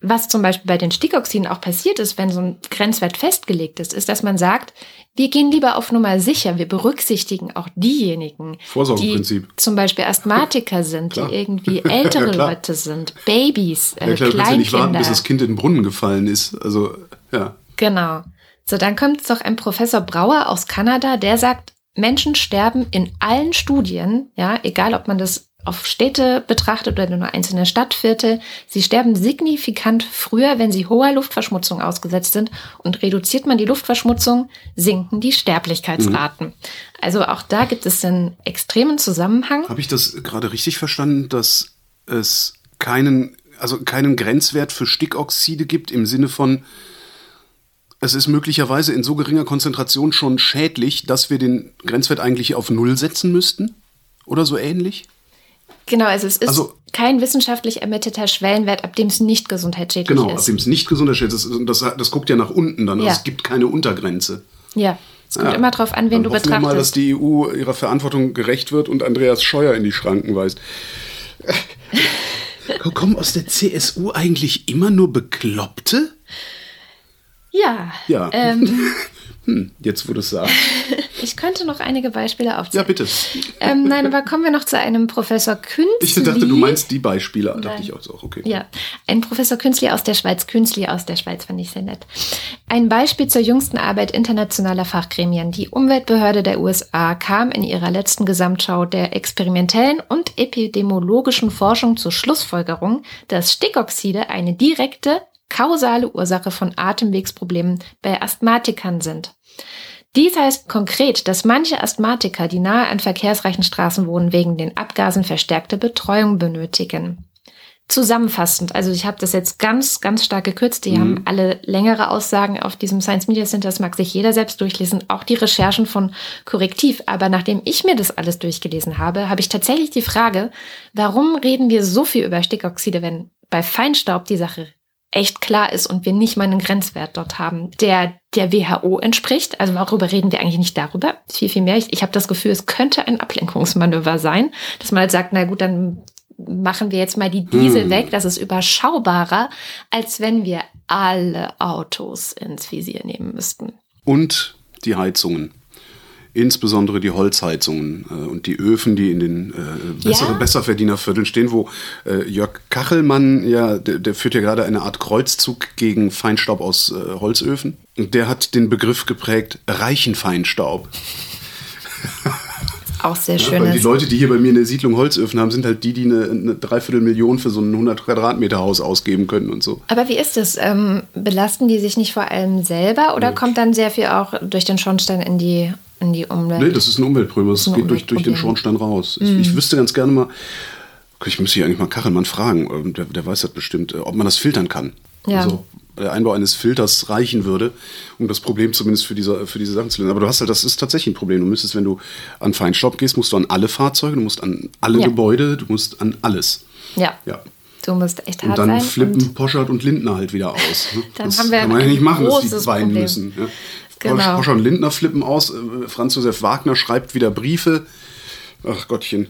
was zum Beispiel bei den Stickoxiden auch passiert ist, wenn so ein Grenzwert festgelegt ist, ist, dass man sagt, wir gehen lieber auf Nummer sicher, wir berücksichtigen auch diejenigen, die zum Beispiel Asthmatiker sind, die irgendwie ältere
Ja.
Leute sind, Babys, äh,
Ja, klar, kannst ja nicht warten,
Kleinkinder.
bis das Kind in den Brunnen gefallen ist. Also, ja.
Genau. So, dann kommt doch ein Professor Brauer aus Kanada, der sagt, Menschen sterben in allen Studien, ja, egal ob man das auf Städte betrachtet oder nur einzelne Stadtviertel, sie sterben signifikant früher, wenn sie hoher Luftverschmutzung ausgesetzt sind. Und reduziert man die Luftverschmutzung, sinken die Sterblichkeitsraten. Also auch da gibt es einen extremen Zusammenhang.
Habe ich das gerade richtig verstanden, dass es keinen, also keinen Grenzwert für Stickoxide gibt im Sinne von, es ist möglicherweise in so geringer Konzentration schon schädlich, dass wir den Grenzwert eigentlich auf Null setzen müssten? Oder so ähnlich?
Genau, also es ist
Also-
kein wissenschaftlich ermittelter Schwellenwert, ab dem es nicht gesundheitsschädlich
Genau, ab
ist.
dem es nicht gesund ist. Das, das, das guckt ja nach unten dann. Also
Ja.
es gibt keine Untergrenze.
Ja, es kommt
Ja.
immer drauf an, wen
Dann
du
hoffen wir mal, dass
betrachtest.
die EU ihrer Verantwortung gerecht wird und Andreas Scheuer in die Schranken weist. Kommen aus der CSU eigentlich immer nur Bekloppte?
Ja,
Ja.
Ähm,
Hm, jetzt, wo du es sagst.
ich könnte noch einige Beispiele
Ja,
aufzählen.
bitte.
ähm, nein, aber kommen wir noch zu einem Professor Künzli.
Ich dachte, du meinst die Beispiele. Dachte
Nein.
ich auch so. Okay.
Ja, ein Professor Künzli aus der Schweiz. Künzli aus der Schweiz fand ich sehr nett. Ein Beispiel zur jüngsten Arbeit internationaler Fachgremien. Die Umweltbehörde der USA kam in ihrer letzten Gesamtschau der experimentellen und epidemiologischen Forschung zur Schlussfolgerung, dass Stickoxide eine direkte, kausale Ursache von Atemwegsproblemen bei Asthmatikern sind. Dies heißt konkret, dass manche Asthmatiker, die nahe an verkehrsreichen Straßen wohnen, wegen den Abgasen verstärkte Betreuung benötigen. Zusammenfassend, also ich habe das jetzt ganz, ganz stark gekürzt. Die haben alle längere Aussagen auf diesem Science Media Center. Das mag sich jeder selbst durchlesen, auch die Recherchen von Korrektiv. Aber nachdem ich mir das alles durchgelesen habe, habe ich tatsächlich die Frage, warum reden wir so viel über Stickoxide, wenn bei Feinstaub die Sache echt klar ist und wir nicht mal einen Grenzwert dort haben, der der WHO entspricht. Also worüber reden wir eigentlich nicht darüber? Viel, viel mehr. Ich, ich habe das Gefühl, es könnte ein Ablenkungsmanöver sein, dass man halt sagt, na gut, dann machen wir jetzt mal die Diesel
Hm.
weg. Das ist überschaubarer, als wenn wir alle Autos ins Visier nehmen müssten.
Und die Heizungen. Insbesondere die Holzheizungen äh, und die Öfen, die in den äh, bessere,
Ja.
Besserverdienervierteln stehen, wo äh, Jörg Kachelmann, ja, der, der führt ja gerade eine Art Kreuzzug gegen Feinstaub aus äh, Holzöfen. Und der hat den Begriff geprägt, reichen Feinstaub.
auch sehr
Ja,
schön
weil die. Leute, die hier bei mir in der Siedlung Holzöfen haben, sind halt die, die eine, eine Dreiviertelmillion für so ein 100 Quadratmeter Haus ausgeben können und so.
Aber wie ist es? Ähm, belasten die sich nicht vor allem selber oder kommt dann sehr viel auch durch den Schornstein in die, in die Umwelt?
Nee, das ist ein Umweltproblem. Das
Das
geht durch, durch den. Schornstein raus. Ich, ich wüsste ganz gerne mal, ich müsste hier eigentlich mal Kachelmann fragen, ähm, der, der weiß das bestimmt, äh, ob man das filtern kann.
Ja.
Also der Einbau eines Filters reichen würde, um das Problem zumindest für diese, für diese Sachen zu lösen. Aber du hast halt, das ist tatsächlich ein Problem. Du müsstest, wenn du an Feinstaub gehst, musst du an alle Fahrzeuge, du musst an alle
Ja.
Gebäude, du musst an alles.
ja.
Ja.
Du musst echt
Und
hart
dann
sein.
flippen
und
Poschert und Lindner halt wieder aus.
Dann
das
haben wir
kann man ja nicht machen, dass die weinen müssen. Ja.
Genau.
Poschert und Lindner flippen aus. äh, Franz Josef Wagner schreibt wieder Briefe. Ach Gottchen.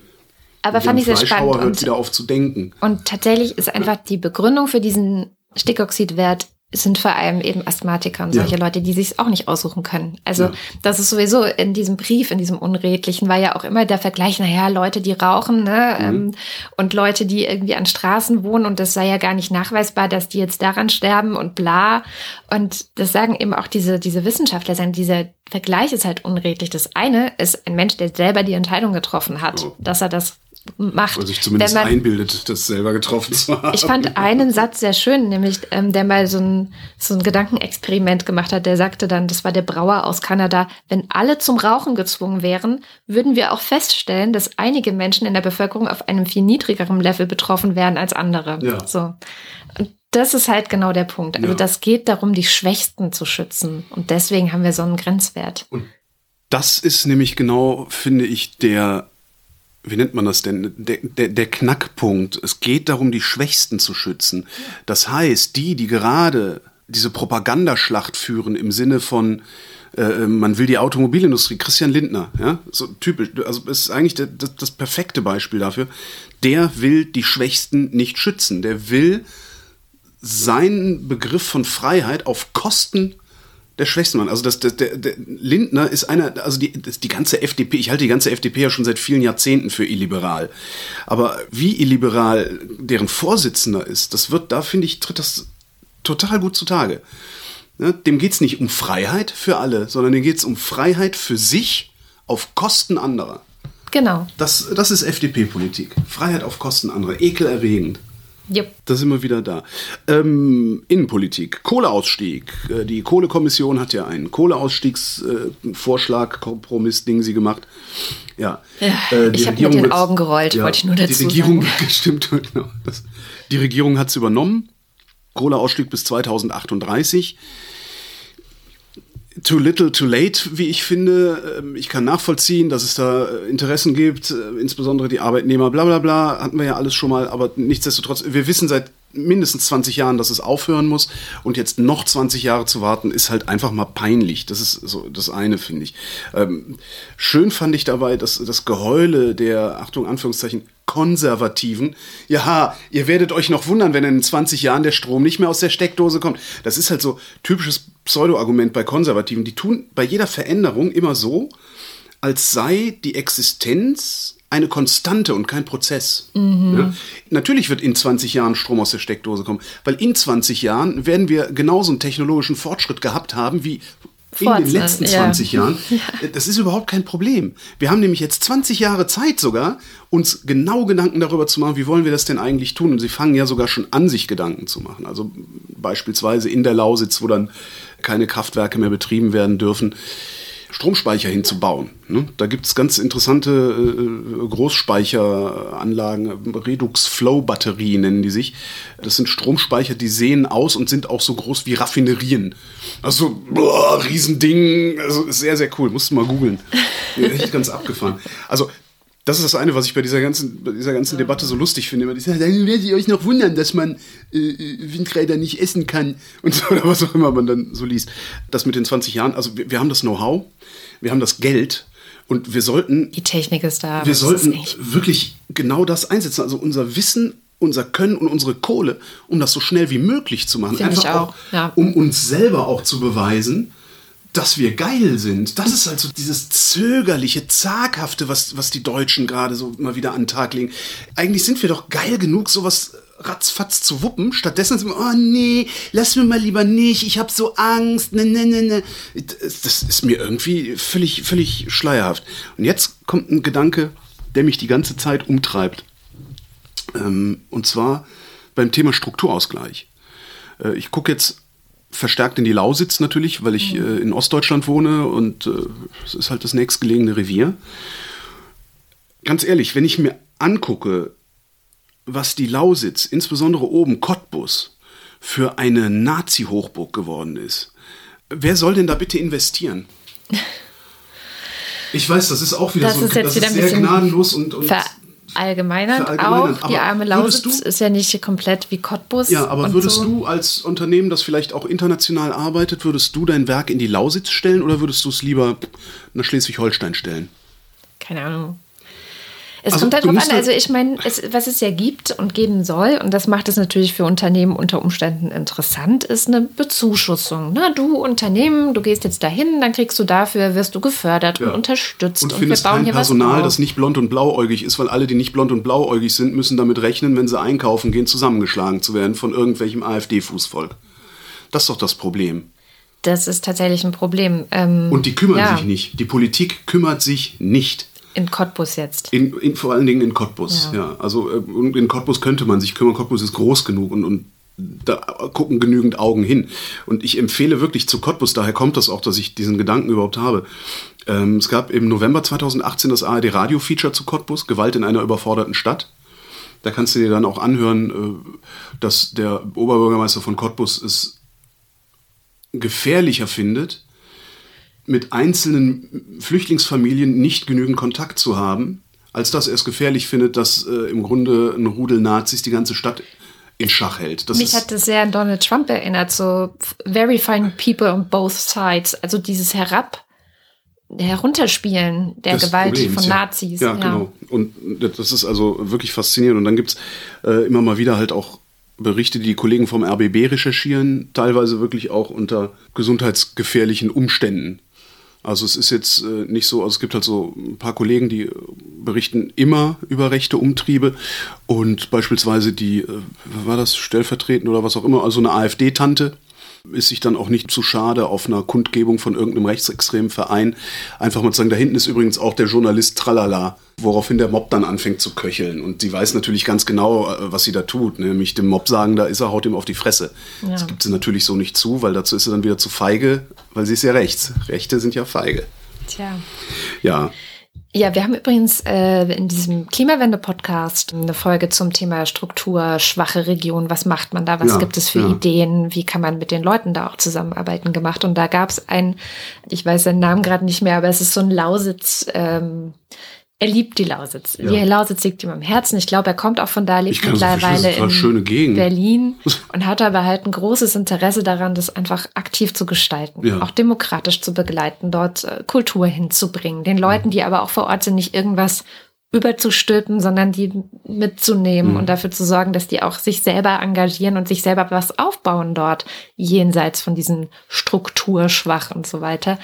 aber fand ich sehr spannend.
hört
Und,
wieder auf zu denken.
und tatsächlich ist einfach die Begründung für diesen Stickoxidwert sind vor allem eben Asthmatiker und
Ja.
solche Leute, die sich auch nicht aussuchen können. Also
Ja.
das ist sowieso in diesem Brief, in diesem Unredlichen, war ja auch immer der Vergleich, naja, Leute, die rauchen, ne,
Mhm.
ähm, und Leute, die irgendwie an Straßen wohnen und das sei ja gar nicht nachweisbar, dass die jetzt daran sterben und bla. Und das sagen eben auch diese, diese Wissenschaftler, sagen, dieser Vergleich ist halt unredlich. Das eine ist ein Mensch, der selber die Entscheidung getroffen hat,
Oh.
dass er das macht.
Oder sich zumindest
man-
einbildet, das selber getroffen zu haben.
ich fand einen Satz sehr schön, nämlich ähm, der mal so ein, so ein Gedankenexperiment gemacht hat. Der sagte dann, das war der Brauer aus Kanada, wenn alle zum Rauchen gezwungen wären, würden wir auch feststellen, dass einige Menschen in der Bevölkerung auf einem viel niedrigeren Level betroffen wären als andere.
Ja.
So. Und das ist halt genau der Punkt. Also
Ja.
das geht darum, die Schwächsten zu schützen. Und deswegen haben wir so einen Grenzwert.
Das ist nämlich genau, finde ich, der, wie nennt man das denn, der, der, der Knackpunkt. Es geht darum, die Schwächsten zu schützen. Das heißt, die, die gerade diese Propagandaschlacht führen im Sinne von, äh, man will die Automobilindustrie, Christian Lindner, ja, so typisch, also es ist eigentlich der, das, das perfekte Beispiel dafür. Der will die Schwächsten nicht schützen. Der will seinen Begriff von Freiheit auf Kosten der Schwächsten machen. Also das, der, der, der Lindner ist einer, also die, das, die ganze FDP, ich halte die ganze FDP ja schon seit vielen Jahrzehnten für illiberal. Aber wie illiberal deren Vorsitzender ist, das wird, da finde ich, tritt das total gut zutage. Ne? Dem geht es nicht um Freiheit für alle, sondern dem geht es um Freiheit für sich auf Kosten anderer.
Genau.
Das, das ist FDP-Politik. Freiheit auf Kosten anderer. Ekelerregend.
Jupp.
Da sind wir wieder da. Ähm, Innenpolitik, Kohleausstieg. Äh, Die Kohlekommission hat ja einen Kohleausstiegsvorschlag, Kompromiss, Ding sie gemacht. Ja.
Ja,
Äh, die
ich hab mit den Augen gerollt, wollte ich nur dazu
Die Regierung,
sagen.
stimmt, genau. Das, die Regierung hat es übernommen. Kohleausstieg bis 2038. Too little, too late, wie ich finde. Ähm, Ich kann nachvollziehen, dass es da äh, Interessen gibt, äh, insbesondere die Arbeitnehmer, bla bla bla, hatten wir ja alles schon mal, aber nichtsdestotrotz, wir wissen seit mindestens 20 Jahren, dass es aufhören muss und jetzt noch 20 Jahre zu warten, ist halt einfach mal peinlich. Das ist so das eine, finde ich. Ähm, schön fand ich dabei, dass das Geheule der, Achtung, Anführungszeichen, Konservativen. Ja, ihr werdet euch noch wundern, wenn in 20 Jahren der Strom nicht mehr aus der Steckdose kommt. Das ist halt so typisches Pseudo-Argument bei Konservativen. Die tun bei jeder Veränderung immer so, als sei die Existenz eine Konstante und kein Prozess. Ja? Natürlich wird in 20 Jahren Strom aus der Steckdose kommen, weil in 20 Jahren werden wir genauso einen technologischen Fortschritt gehabt haben wie in den letzten
ja.
20 Jahren. Das ist überhaupt kein Problem. Wir haben nämlich jetzt 20 Jahre Zeit sogar, uns genau Gedanken darüber zu machen, wie wollen wir das denn eigentlich tun. Und sie fangen ja sogar schon an, sich Gedanken zu machen. Also beispielsweise in der Lausitz, wo dann keine Kraftwerke mehr betrieben werden dürfen. Stromspeicher hinzubauen. Ne? Da gibt es ganz interessante äh, Großspeicheranlagen, Redux-Flow-Batterien nennen die sich. Das sind Stromspeicher, die sehen aus und sind auch so groß wie Raffinerien. Also, boah, Riesending, also sehr, sehr cool. Musst du mal googeln. Echt ganz abgefahren. Also, das ist das eine, was ich bei dieser ganzen, bei dieser ganzen Debatte so lustig finde. Immer sagen, dann werdet ihr euch noch wundern, dass man äh, Windräder nicht essen kann und so, oder was auch immer man dann so liest. Das mit den 20 Jahren, also wir, wir haben das Know-how, wir haben das Geld und wir sollten,
Die Technik ist da.
wir sollten wirklich genau das einsetzen. Also unser Wissen, unser Können und unsere Kohle, um das so schnell wie möglich zu machen.
Finde ich
Einfach
auch, ja.
um uns selber auch zu beweisen, dass wir geil sind. Das ist also dieses zögerliche, zaghafte, was, was die Deutschen gerade so mal wieder an den Tag legen. Eigentlich sind wir doch geil genug, sowas ratzfatz zu wuppen. Stattdessen sind wir, oh nee, lass mir mal lieber nicht, ich habe so Angst, ne, ne, ne, ne. Das ist mir irgendwie völlig, völlig schleierhaft. Und jetzt kommt ein Gedanke, der mich die ganze Zeit umtreibt. Ähm, und zwar beim Thema Strukturausgleich. Äh, ich gucke jetzt verstärkt in die Lausitz natürlich, weil ich mhm. äh, in Ostdeutschland wohne und es äh, ist halt das nächstgelegene Revier. Ganz ehrlich, wenn ich mir angucke, was die Lausitz, insbesondere oben Cottbus, für eine Nazi-Hochburg geworden ist, wer soll denn da bitte investieren? Ich weiß, das ist auch wieder
das
so
ist jetzt
das
wieder
ist sehr gnadenlos und, und
verallgemeinert
Verallgemeinern.
auch. Die arme Lausitz ist ja nicht komplett wie Cottbus.
Ja, aber würdest
so.
du als Unternehmen, das vielleicht auch international arbeitet, würdest du dein Werk in die Lausitz stellen oder würdest du es lieber nach Schleswig-Holstein stellen?
Keine Ahnung. Es
Also,
kommt halt drauf an,
ja-
also ich meine, was es ja gibt und geben soll, und das macht es natürlich für Unternehmen unter Umständen interessant, ist eine Bezuschussung. Na, du Unternehmen, du gehst jetzt dahin, dann kriegst du dafür, wirst du gefördert
Ja.
und unterstützt.
Und
Und, wir
findest
bauen
kein
hier
Personal, das nicht blond und blauäugig ist, weil alle, die nicht blond und blauäugig sind, müssen damit rechnen, wenn sie einkaufen gehen, zusammengeschlagen zu werden von irgendwelchem AfD-Fußvolk. Das ist doch das Problem.
Das ist tatsächlich ein Problem. Ähm,
Und die kümmern
ja,
sich nicht. Die Politik kümmert sich nicht.
In Cottbus jetzt.
In, in, vor allen Dingen in Cottbus. Ja.
Ja.
also äh, in Cottbus könnte man sich kümmern. Cottbus ist groß genug und, und da gucken genügend Augen hin. Und ich empfehle wirklich zu Cottbus, daher kommt das auch, dass ich diesen Gedanken überhaupt habe. Ähm, es gab im November 2018 das ARD-Radio-Feature zu Cottbus, Gewalt in einer überforderten Stadt. Da kannst du dir dann auch anhören, äh, dass der Oberbürgermeister von Cottbus es gefährlicher findet, mit einzelnen Flüchtlingsfamilien nicht genügend Kontakt zu haben, als dass er es gefährlich findet, dass äh, im Grunde ein Rudel Nazis die ganze Stadt in Schach hält. Das
Mich hat das sehr an Donald Trump erinnert, so very fine people on both sides. Also dieses Herab, Herunterspielen der Gewalt
Problems,
von
ja.
Nazis.
Ja, genau. Und das ist also wirklich faszinierend. Und dann gibt's äh, immer mal wieder halt auch Berichte, die die Kollegen vom RBB recherchieren, teilweise wirklich auch unter gesundheitsgefährlichen Umständen. Also es ist jetzt äh, nicht so, also es gibt halt so ein paar Kollegen, die äh, berichten immer über rechte Umtriebe und beispielsweise die, äh, war das stellvertretend oder was auch immer, also eine AfD-Tante, ist sich dann auch nicht zu schade, auf einer Kundgebung von irgendeinem rechtsextremen Verein einfach mal zu sagen, da hinten ist übrigens auch der Journalist Tralala, woraufhin der Mob dann anfängt zu köcheln. Und sie weiß natürlich ganz genau, äh, was sie da tut, nämlich dem Mob sagen, da ist er, haut ihm auf die Fresse.
Ja.
Das gibt sie natürlich so nicht zu, weil dazu ist sie dann wieder zu feige, weil sie ist ja rechts. Rechte sind ja feige.
Tja.
Ja,
Ja, wir haben übrigens äh, in diesem Klimawende-Podcast eine Folge zum Thema Struktur, schwache Region. Was macht man da? Was
Ja,
gibt es für
ja.
Ideen? Wie kann man mit den Leuten da auch zusammenarbeiten gemacht? Und da gab es einen, ich weiß seinen Namen gerade nicht mehr, aber es ist so ein Lausitz. Ähm, er liebt die Lausitz.
Ja.
Die Lausitz liegt ihm am Herzen. Ich glaube, er kommt auch von da, lebt mittlerweile in. Berlin und hat aber halt ein großes Interesse daran, das einfach aktiv zu gestalten,
Ja.
auch demokratisch zu begleiten, dort äh, Kultur hinzubringen, den Leuten, die aber auch vor Ort sind, nicht irgendwas überzustülpen, sondern die mitzunehmen
Mhm.
und dafür zu sorgen, dass die auch sich selber engagieren und sich selber was aufbauen dort, jenseits von diesen Strukturschwach und so weiter.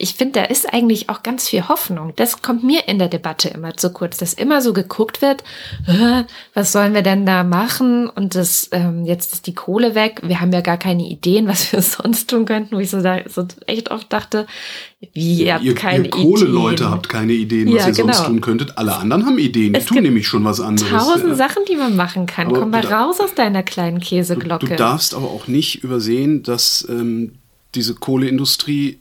Ich finde, da ist eigentlich auch ganz viel Hoffnung. Das kommt mir in der Debatte immer zu kurz, dass immer so geguckt wird, "Äh, was sollen wir denn da machen? Und das, ähm, jetzt ist die Kohle weg. Wir haben ja gar keine Ideen, was wir sonst tun könnten, wo ich so, da, so echt oft dachte, wie, ihr habt
ihr,
keine
ihr Kohleleute habt keine Ideen, was
Ja,
ihr sonst
genau.
tun könntet. Alle anderen haben Ideen. Die
Es
tun nämlich schon was anderes.
Tausend
Ja.
Sachen, die man machen kann.
Aber
Komm mal raus aus deiner kleinen Käseglocke.
Du darfst aber auch nicht übersehen, dass ähm, diese Kohleindustrie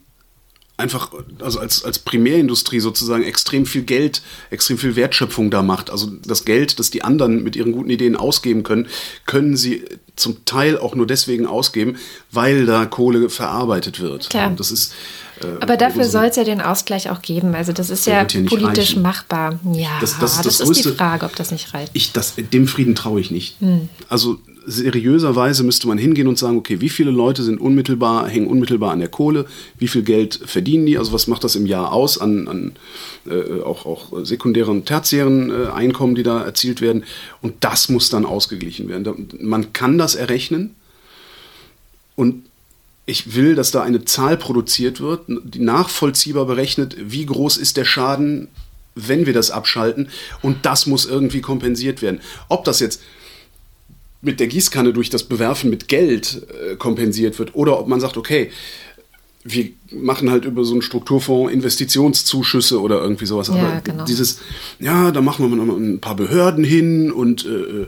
einfach, also als, als Primärindustrie sozusagen extrem viel Geld, extrem viel Wertschöpfung da macht. Also das Geld, das die anderen mit ihren guten Ideen ausgeben können, können sie zum Teil auch nur deswegen ausgeben, weil da Kohle verarbeitet wird.
Klar.
Und das ist, äh,
Aber dafür
so-
soll es ja den Ausgleich auch geben. Also das ist ja politisch
reichen.
machbar. Ja,
Das-
das,
das ist das
ist die. Frage, ob das nicht reicht.
Ich, das, dem Frieden traue ich nicht.
Hm.
Also seriöserweise müsste man hingehen und sagen, okay, wie viele Leute sind unmittelbar, hängen unmittelbar an der Kohle, wie viel Geld verdienen die, also was macht das im Jahr aus an, an äh, auch, auch sekundären und tertiären äh, Einkommen, die da erzielt werden. Und das muss dann ausgeglichen werden. Man kann das errechnen und Ich will, dass da eine Zahl produziert wird, die nachvollziehbar berechnet, wie groß ist der Schaden, wenn wir das abschalten. Und das muss irgendwie kompensiert werden. Ob das jetzt mit der Gießkanne durch das Bewerfen mit Geld äh, kompensiert wird oder ob man sagt, okay, wir machen halt über so einen Strukturfonds Investitionszuschüsse oder irgendwie sowas.
Ja,
Aber
genau.
dieses, ja, da machen wir mal ein paar Behörden hin und äh, äh,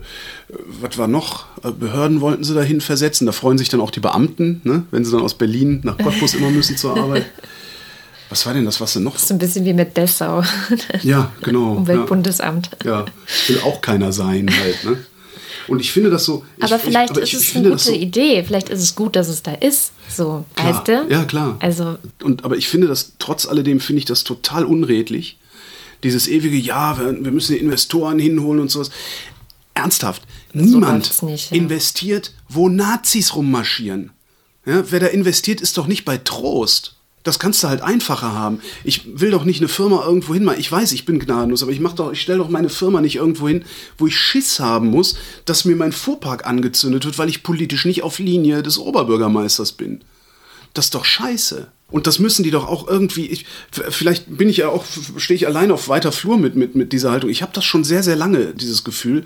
was war noch? Äh, Behörden wollten sie dahin versetzen. Da freuen sich dann auch die Beamten, ne? wenn sie dann aus Berlin nach Cottbus immer müssen zur Arbeit. Was war denn das, was sie noch?
So ein bisschen wie mit Dessau.
Ja, genau.
Umweltbundesamt.
Ja, will auch keiner sein halt. Ne? Und ich finde das so. Ich,
Aber vielleicht
ich, aber
ist
ich,
es
ich
eine gute
so,
Idee. Vielleicht ist es gut, dass es da ist. So,
Klar.
weißt du?
Ja, klar.
Also,
Und, aber ich finde das, trotz alledem finde ich das total unredlich. Dieses ewige, ja, wir, wir müssen Investoren hinholen und sowas. Ernsthaft, niemand
läuft's nicht, ja.
investiert, wo Nazis rummarschieren. Ja, wer da investiert, ist doch nicht bei Trost. Das kannst du halt einfacher haben. Ich will doch nicht eine Firma irgendwo hin. Ich weiß, ich bin gnadenlos, aber ich mach doch, ich stelle doch meine Firma nicht irgendwo hin, wo ich Schiss haben muss, dass mir mein Fuhrpark angezündet wird, weil ich politisch nicht auf Linie des Oberbürgermeisters bin. Das ist doch scheiße. Und das müssen die doch auch irgendwie. Ich, vielleicht bin ich ja auch, stehe ich allein auf weiter Flur mit, mit, mit dieser Haltung. Ich habe das schon sehr, sehr lange, dieses Gefühl,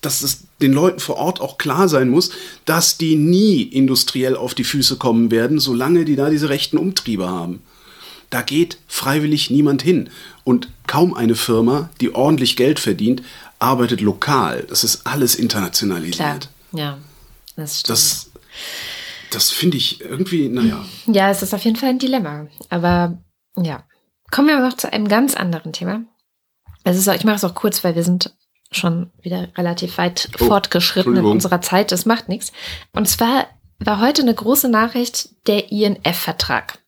dass es den Leuten vor Ort auch klar sein muss, dass die nie industriell auf die Füße kommen werden, solange die da diese rechten Umtriebe haben. Da geht freiwillig niemand hin. Und kaum eine Firma, die ordentlich Geld verdient, arbeitet lokal. Das ist alles
klar.
internationalisiert.
Ja, das stimmt.
Das, das finde ich irgendwie, naja.
Ja, es ist auf jeden Fall ein Dilemma. Aber ja. Kommen wir noch zu einem ganz anderen Thema. Es ist ich mache es auch kurz, weil wir sind schon wieder relativ weit
Oh,
fortgeschritten in unserer Zeit. Das macht nichts. Und zwar war heute eine große Nachricht der INF-Vertrag.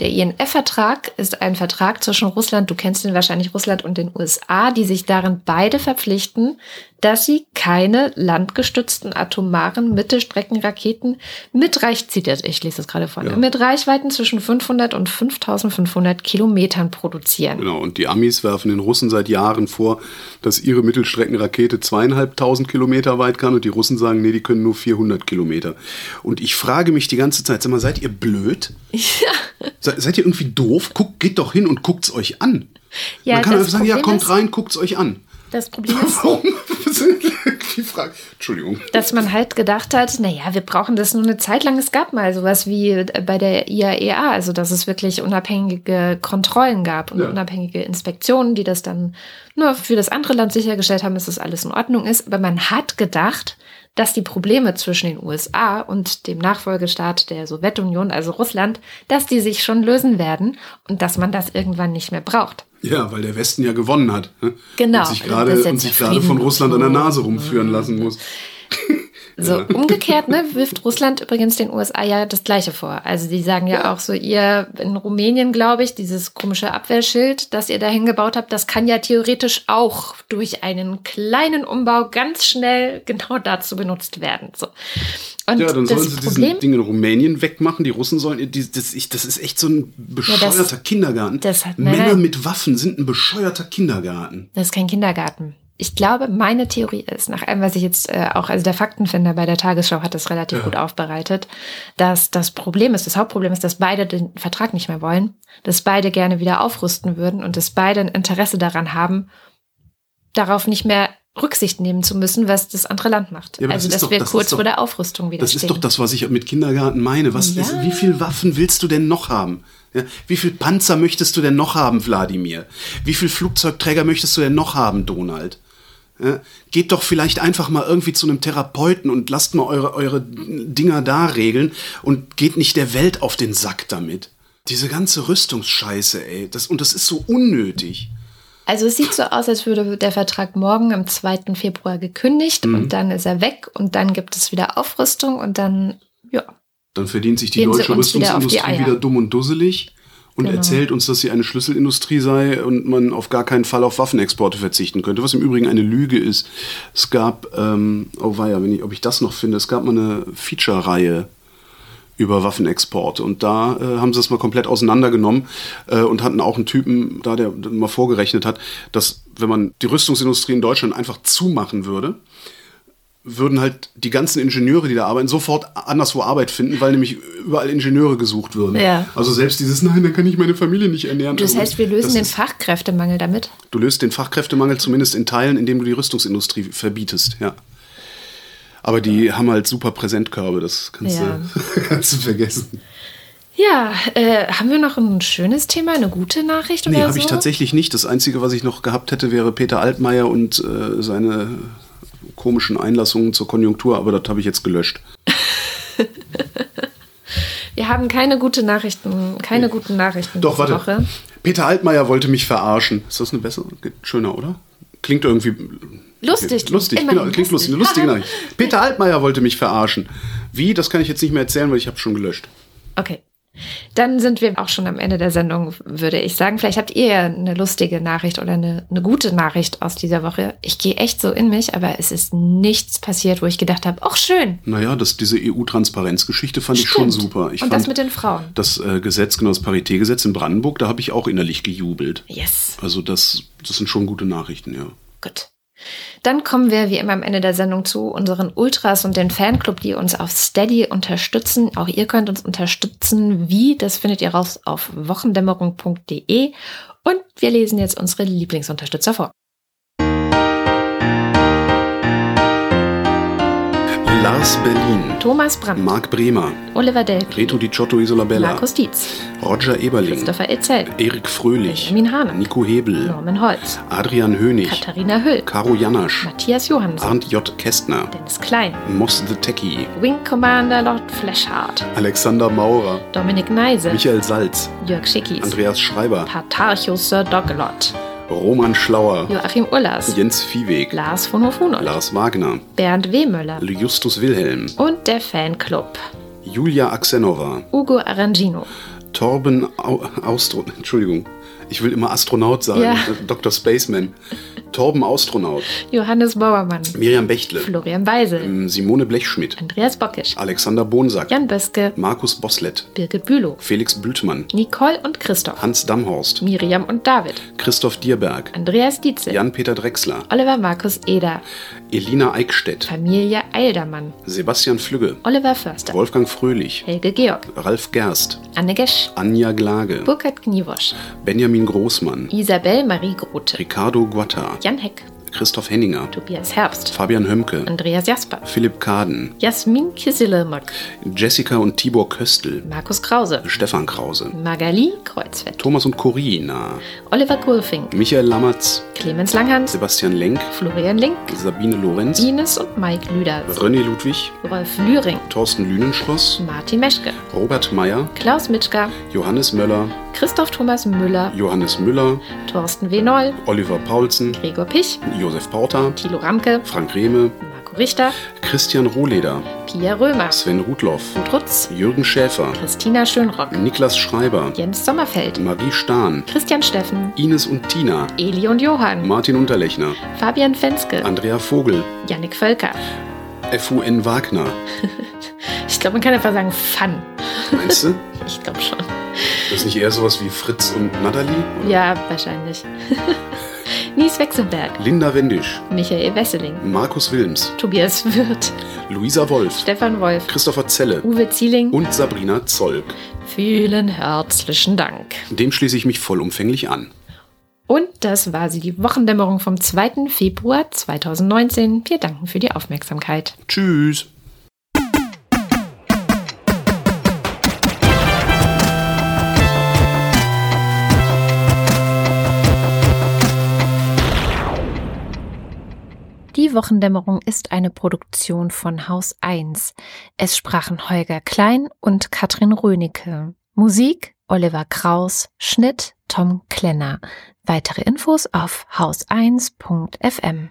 Der INF-Vertrag ist ein Vertrag zwischen Russland, du kennst ihn wahrscheinlich, Russland und den USA, die sich darin beide verpflichten, dass sie keine landgestützten atomaren Mittelstreckenraketen mit Reich, zieht jetzt, ich lese das gerade vor,
Ja.
mit Reichweiten zwischen 500 und 5500 Kilometern produzieren.
Genau, und die Amis werfen den Russen seit Jahren vor, dass ihre Mittelstreckenrakete zweieinhalbtausend Kilometer weit kann und die Russen sagen, nee, die können nur 400 Kilometer. Und ich frage mich die ganze Zeit, sag mal, seid ihr blöd? Se, seid ihr irgendwie doof? Guckt, geht doch hin und guckt's euch an.
Ja,
Man kann einfach sagen, ja,
Problem
kommt
ist-
rein, guckt's euch an.
Das Problem ist,
Warum? Die Frage. Entschuldigung.
dass man halt gedacht hat, naja, wir brauchen das nur eine Zeit lang. Es gab mal sowas wie bei der IAEA, also dass es wirklich unabhängige Kontrollen gab und
Ja.
unabhängige Inspektionen, die das dann nur für das andere Land sichergestellt haben, dass das alles in Ordnung ist. Aber man hat gedacht, dass die Probleme zwischen den USA und dem Nachfolgestaat der Sowjetunion, also Russland, dass die sich schon lösen werden und dass man das irgendwann nicht mehr braucht.
Ja, weil der Westen ja gewonnen hat. ne?
Genau,
Und sich gerade von Russland an der. Nase rumführen lassen muss.
So, umgekehrt, ne, wirft Russland übrigens den USA ja das Gleiche vor. Also die sagen ja, auch so, ihr in Rumänien, glaube ich, dieses komische Abwehrschild, das ihr dahin gebaut habt, das kann ja theoretisch auch durch einen kleinen Umbau ganz schnell genau dazu benutzt werden. So. Und
Ja, dann sollen
das
sie
Problem,
diesen Ding in Rumänien wegmachen. Die Russen sollen, die, das, ich, das ist echt so ein bescheuerter Kindergarten.
das hat-
Männer
nein.
mit Waffen sind ein bescheuerter Kindergarten.
das ist kein Kindergarten. Ich glaube, meine Theorie ist, nach allem, was ich jetzt äh, auch, also der Faktenfinder bei der Tagesschau hat das relativ gut aufbereitet, dass das Problem ist, das Hauptproblem ist, dass beide den Vertrag nicht mehr wollen, dass beide gerne wieder aufrüsten würden und dass beide ein Interesse daran haben, darauf nicht mehr Rücksicht nehmen zu müssen, was das andere Land macht.
Ja, das
also,
ist
dass
doch-
wir
das
kurz
doch-
vor der Aufrüstung wieder
Das
stehen.
ist doch das, was ich mit Kindergarten meine. Was
Ja.
ist, wie viel Waffen willst du denn noch haben? Ja, wie viel Panzer möchtest du denn noch haben, Wladimir? Wie viel Flugzeugträger möchtest du denn noch haben, Donald? Ja, geht doch vielleicht einfach mal irgendwie zu einem Therapeuten und lasst mal eure, eure Dinger da regeln und geht nicht der Welt auf den Sack damit. Diese ganze Rüstungsscheiße, ey. Das, und das ist so unnötig.
Also es sieht so aus, als würde der Vertrag morgen am 2. Februar gekündigt
Mhm.
und dann ist er weg und dann gibt es wieder Aufrüstung und dann, ja,
Dann verdient sich die
Gehen
deutsche
wieder
Rüstungsindustrie
Eier.
wieder, dumm und dusselig und
Genau.
erzählt uns, dass sie eine Schlüsselindustrie sei und man auf gar keinen Fall auf Waffenexporte verzichten könnte, was im Übrigen eine Lüge ist. Es gab, ähm, oh weia, wenn ich, ob ich das noch finde, es gab mal eine Feature-Reihe über Waffenexporte und da äh, haben sie das mal komplett auseinandergenommen äh, und hatten auch einen Typen da, der mal vorgerechnet hat, dass wenn man die Rüstungsindustrie in Deutschland einfach zumachen würde, würden halt die ganzen Ingenieure, die da arbeiten, sofort anderswo Arbeit finden, weil nämlich überall Ingenieure gesucht würden.
Ja.
Also selbst dieses, nein, dann kann ich meine Familie nicht ernähren.
Das
Also
heißt, wir lösen
das
den
ist-
Fachkräftemangel damit.
Du löst den Fachkräftemangel zumindest in Teilen, indem du die Rüstungsindustrie verbietest, ja. Aber die haben halt super Präsentkörbe, das kannst,
Ja.
du, kannst du vergessen.
Ja, äh, haben wir noch ein schönes Thema, eine gute Nachricht
Nee,
oder
habe
so?
ich tatsächlich nicht. Das Einzige, was ich noch gehabt hätte, wäre Peter Altmaier und äh, seine komischen Einlassungen zur Konjunktur, aber das habe ich jetzt gelöscht.
Wir haben keine gute Nachrichten, keine guten Nachrichten
Doch, warte.
Woche.
Peter Altmaier wollte mich verarschen. Ist das eine bessere? Schöner, oder? Klingt irgendwie.
Lustig,
Lustig,
immerhin
genau, klingt lustig.
lustig.
Eine lustige Nachricht. Peter Altmaier wollte mich verarschen. Wie? Das kann ich jetzt nicht mehr erzählen, weil ich habe schon gelöscht.
Okay. Dann sind wir auch schon am Ende der Sendung, würde ich sagen. Vielleicht habt ihr ja eine lustige Nachricht oder eine, eine gute Nachricht aus dieser Woche. Ich gehe echt so in mich, aber es ist nichts passiert, wo ich gedacht habe, ach schön.
Naja, das, diese EU-Transparenzgeschichte fand ich schon
Stimmt.
super. Ich
Und
fand
das mit den Frauen.
das äh, Gesetz, genau das Paritätgesetz in Brandenburg, da habe ich auch innerlich gejubelt.
Yes.
Also das, das sind schon gute Nachrichten, ja.
Gut. Dann kommen wir wie immer am Ende der Sendung zu unseren Ultras und den Fanclub, die uns auf Steady unterstützen. Auch ihr könnt uns unterstützen. Wie? Das findet ihr raus auf wochendämmerung.de. Und wir lesen jetzt unsere Lieblingsunterstützer vor.
Lars Berlin,
Thomas Brandt,
Marc Bremer,
Oliver Delp,
Reto Di Giotto Isola Bella,
Markus Dietz,
Roger Eberling,
Christopher Etzel,
Erik Fröhlich,
Benjamin Hahn,
Nico Hebel,
Norman Holz,
Adrian Hönig,
Katharina Hüll,
Caro Janasch,
Matthias Johansen,
Arndt J. Kästner,
Dennis Klein,
Moss the Techie,
Wing Commander Lord Fleshard,
Alexander Maurer,
Dominik Neise,
Michael Salz,
Jörg Schickis,
Andreas Schreiber,
Patarchus Sir Dogelot,
Roman Schlauer,
Joachim Ullers,
Jens Viehweg,
Lars von Hofhunold,
Lars Wagner,
Bernd Wehmöller
Justus Wilhelm,
und der Fanclub.
Julia Axenova,
Ugo Arangino,
Torben Au Austro Entschuldigung, ich will immer Astronaut sagen,
Ja.
Dr. Spaceman, Torben Astronaut,
Johannes Bauermann,
Miriam Bechtle,
Florian Weisel,
ähm, Simone Blechschmidt,
Andreas Bockisch,
Alexander Bonsack,
Jan Böske,
Markus Boslett,
Birgit Bülow,
Felix Bültmann,
Nicole und Christoph,
Hans Damhorst,
Miriam und David,
Christoph Dierberg,
Andreas Dietzel,
Jan-Peter Drechsler,
Oliver Markus Eder,
Elina Eickstedt,
Familie Eildermann,
Sebastian Flügge,
Oliver Förster,
Wolfgang Fröhlich,
Helge Georg,
Ralf Gerst,
Anne Gesch,
Anja Glage,
Burkhard Kniewosch,
Benjamin Großmann,
Isabel Marie Grote,
Ricardo Guatta,
Jan Heck,
Christoph Henninger,
Tobias Herbst,
Fabian Hömke,
Andreas Jasper,
Philipp Kaden,
Jasmin Kiselemak,
Jessica und Tibor Köstl,
Markus Krause,
Stefan Krause,
Magali Kreuzfeld,
Thomas und Corina,
Oliver Kohlfink,
Michael Lammertz,
Clemens Langhans,
Sebastian Lenk,
Florian Link,
Sabine Lorenz,
Ines und Mike Lüders,
René Ludwig,
Rolf Lühring,
Thorsten Lünenschloss,
Martin Meschke,
Robert Meyer,
Klaus Mitschka,
Johannes Möller,
Christoph Thomas Müller,
Johannes Müller,
Thorsten W. Noll,
Oliver Paulsen,
Gregor Pich,
Josef Porter,
Thilo Ramke,
Frank Rehme,
Marco Richter,
Christian Rohleder,
Pia Römer,
Sven Rudloff,
Rutz,
Jürgen Schäfer,
Christina Schönrock,
Niklas Schreiber,
Jens Sommerfeld,
Marie Stahn,
Christian Steffen,
Ines und Tina,
Eli und Johann,
Martin Unterlechner,
Fabian Fenske,
Andrea Vogel,
Yannick Völker.
FUN Wagner.
Ich glaube, man kann einfach sagen Fun.
Meinst du?
Ich glaube schon.
Das ist nicht eher sowas wie Fritz und Natalie?
Ja, wahrscheinlich. Nies Wechselberg,
Linda Wendisch,
Michael Wesseling,
Markus Wilms,
Tobias Wirth,
Luisa Wolf,
Stefan Wolf,
Christopher Zelle
Uwe Zieling.
und Sabrina Zolk.
Vielen herzlichen Dank.
Dem schließe ich mich vollumfänglich an.
Und das war sie, die Wochendämmerung vom 2. Februar 2019. Wir danken für die Aufmerksamkeit.
Tschüss.
Die Wochendämmerung ist eine Produktion von Haus 1. Es sprachen Holger Klein und Katrin Rönecke. Musik Oliver Kraus, Schnitt Tom Klenner. Weitere Infos auf haus1.fm.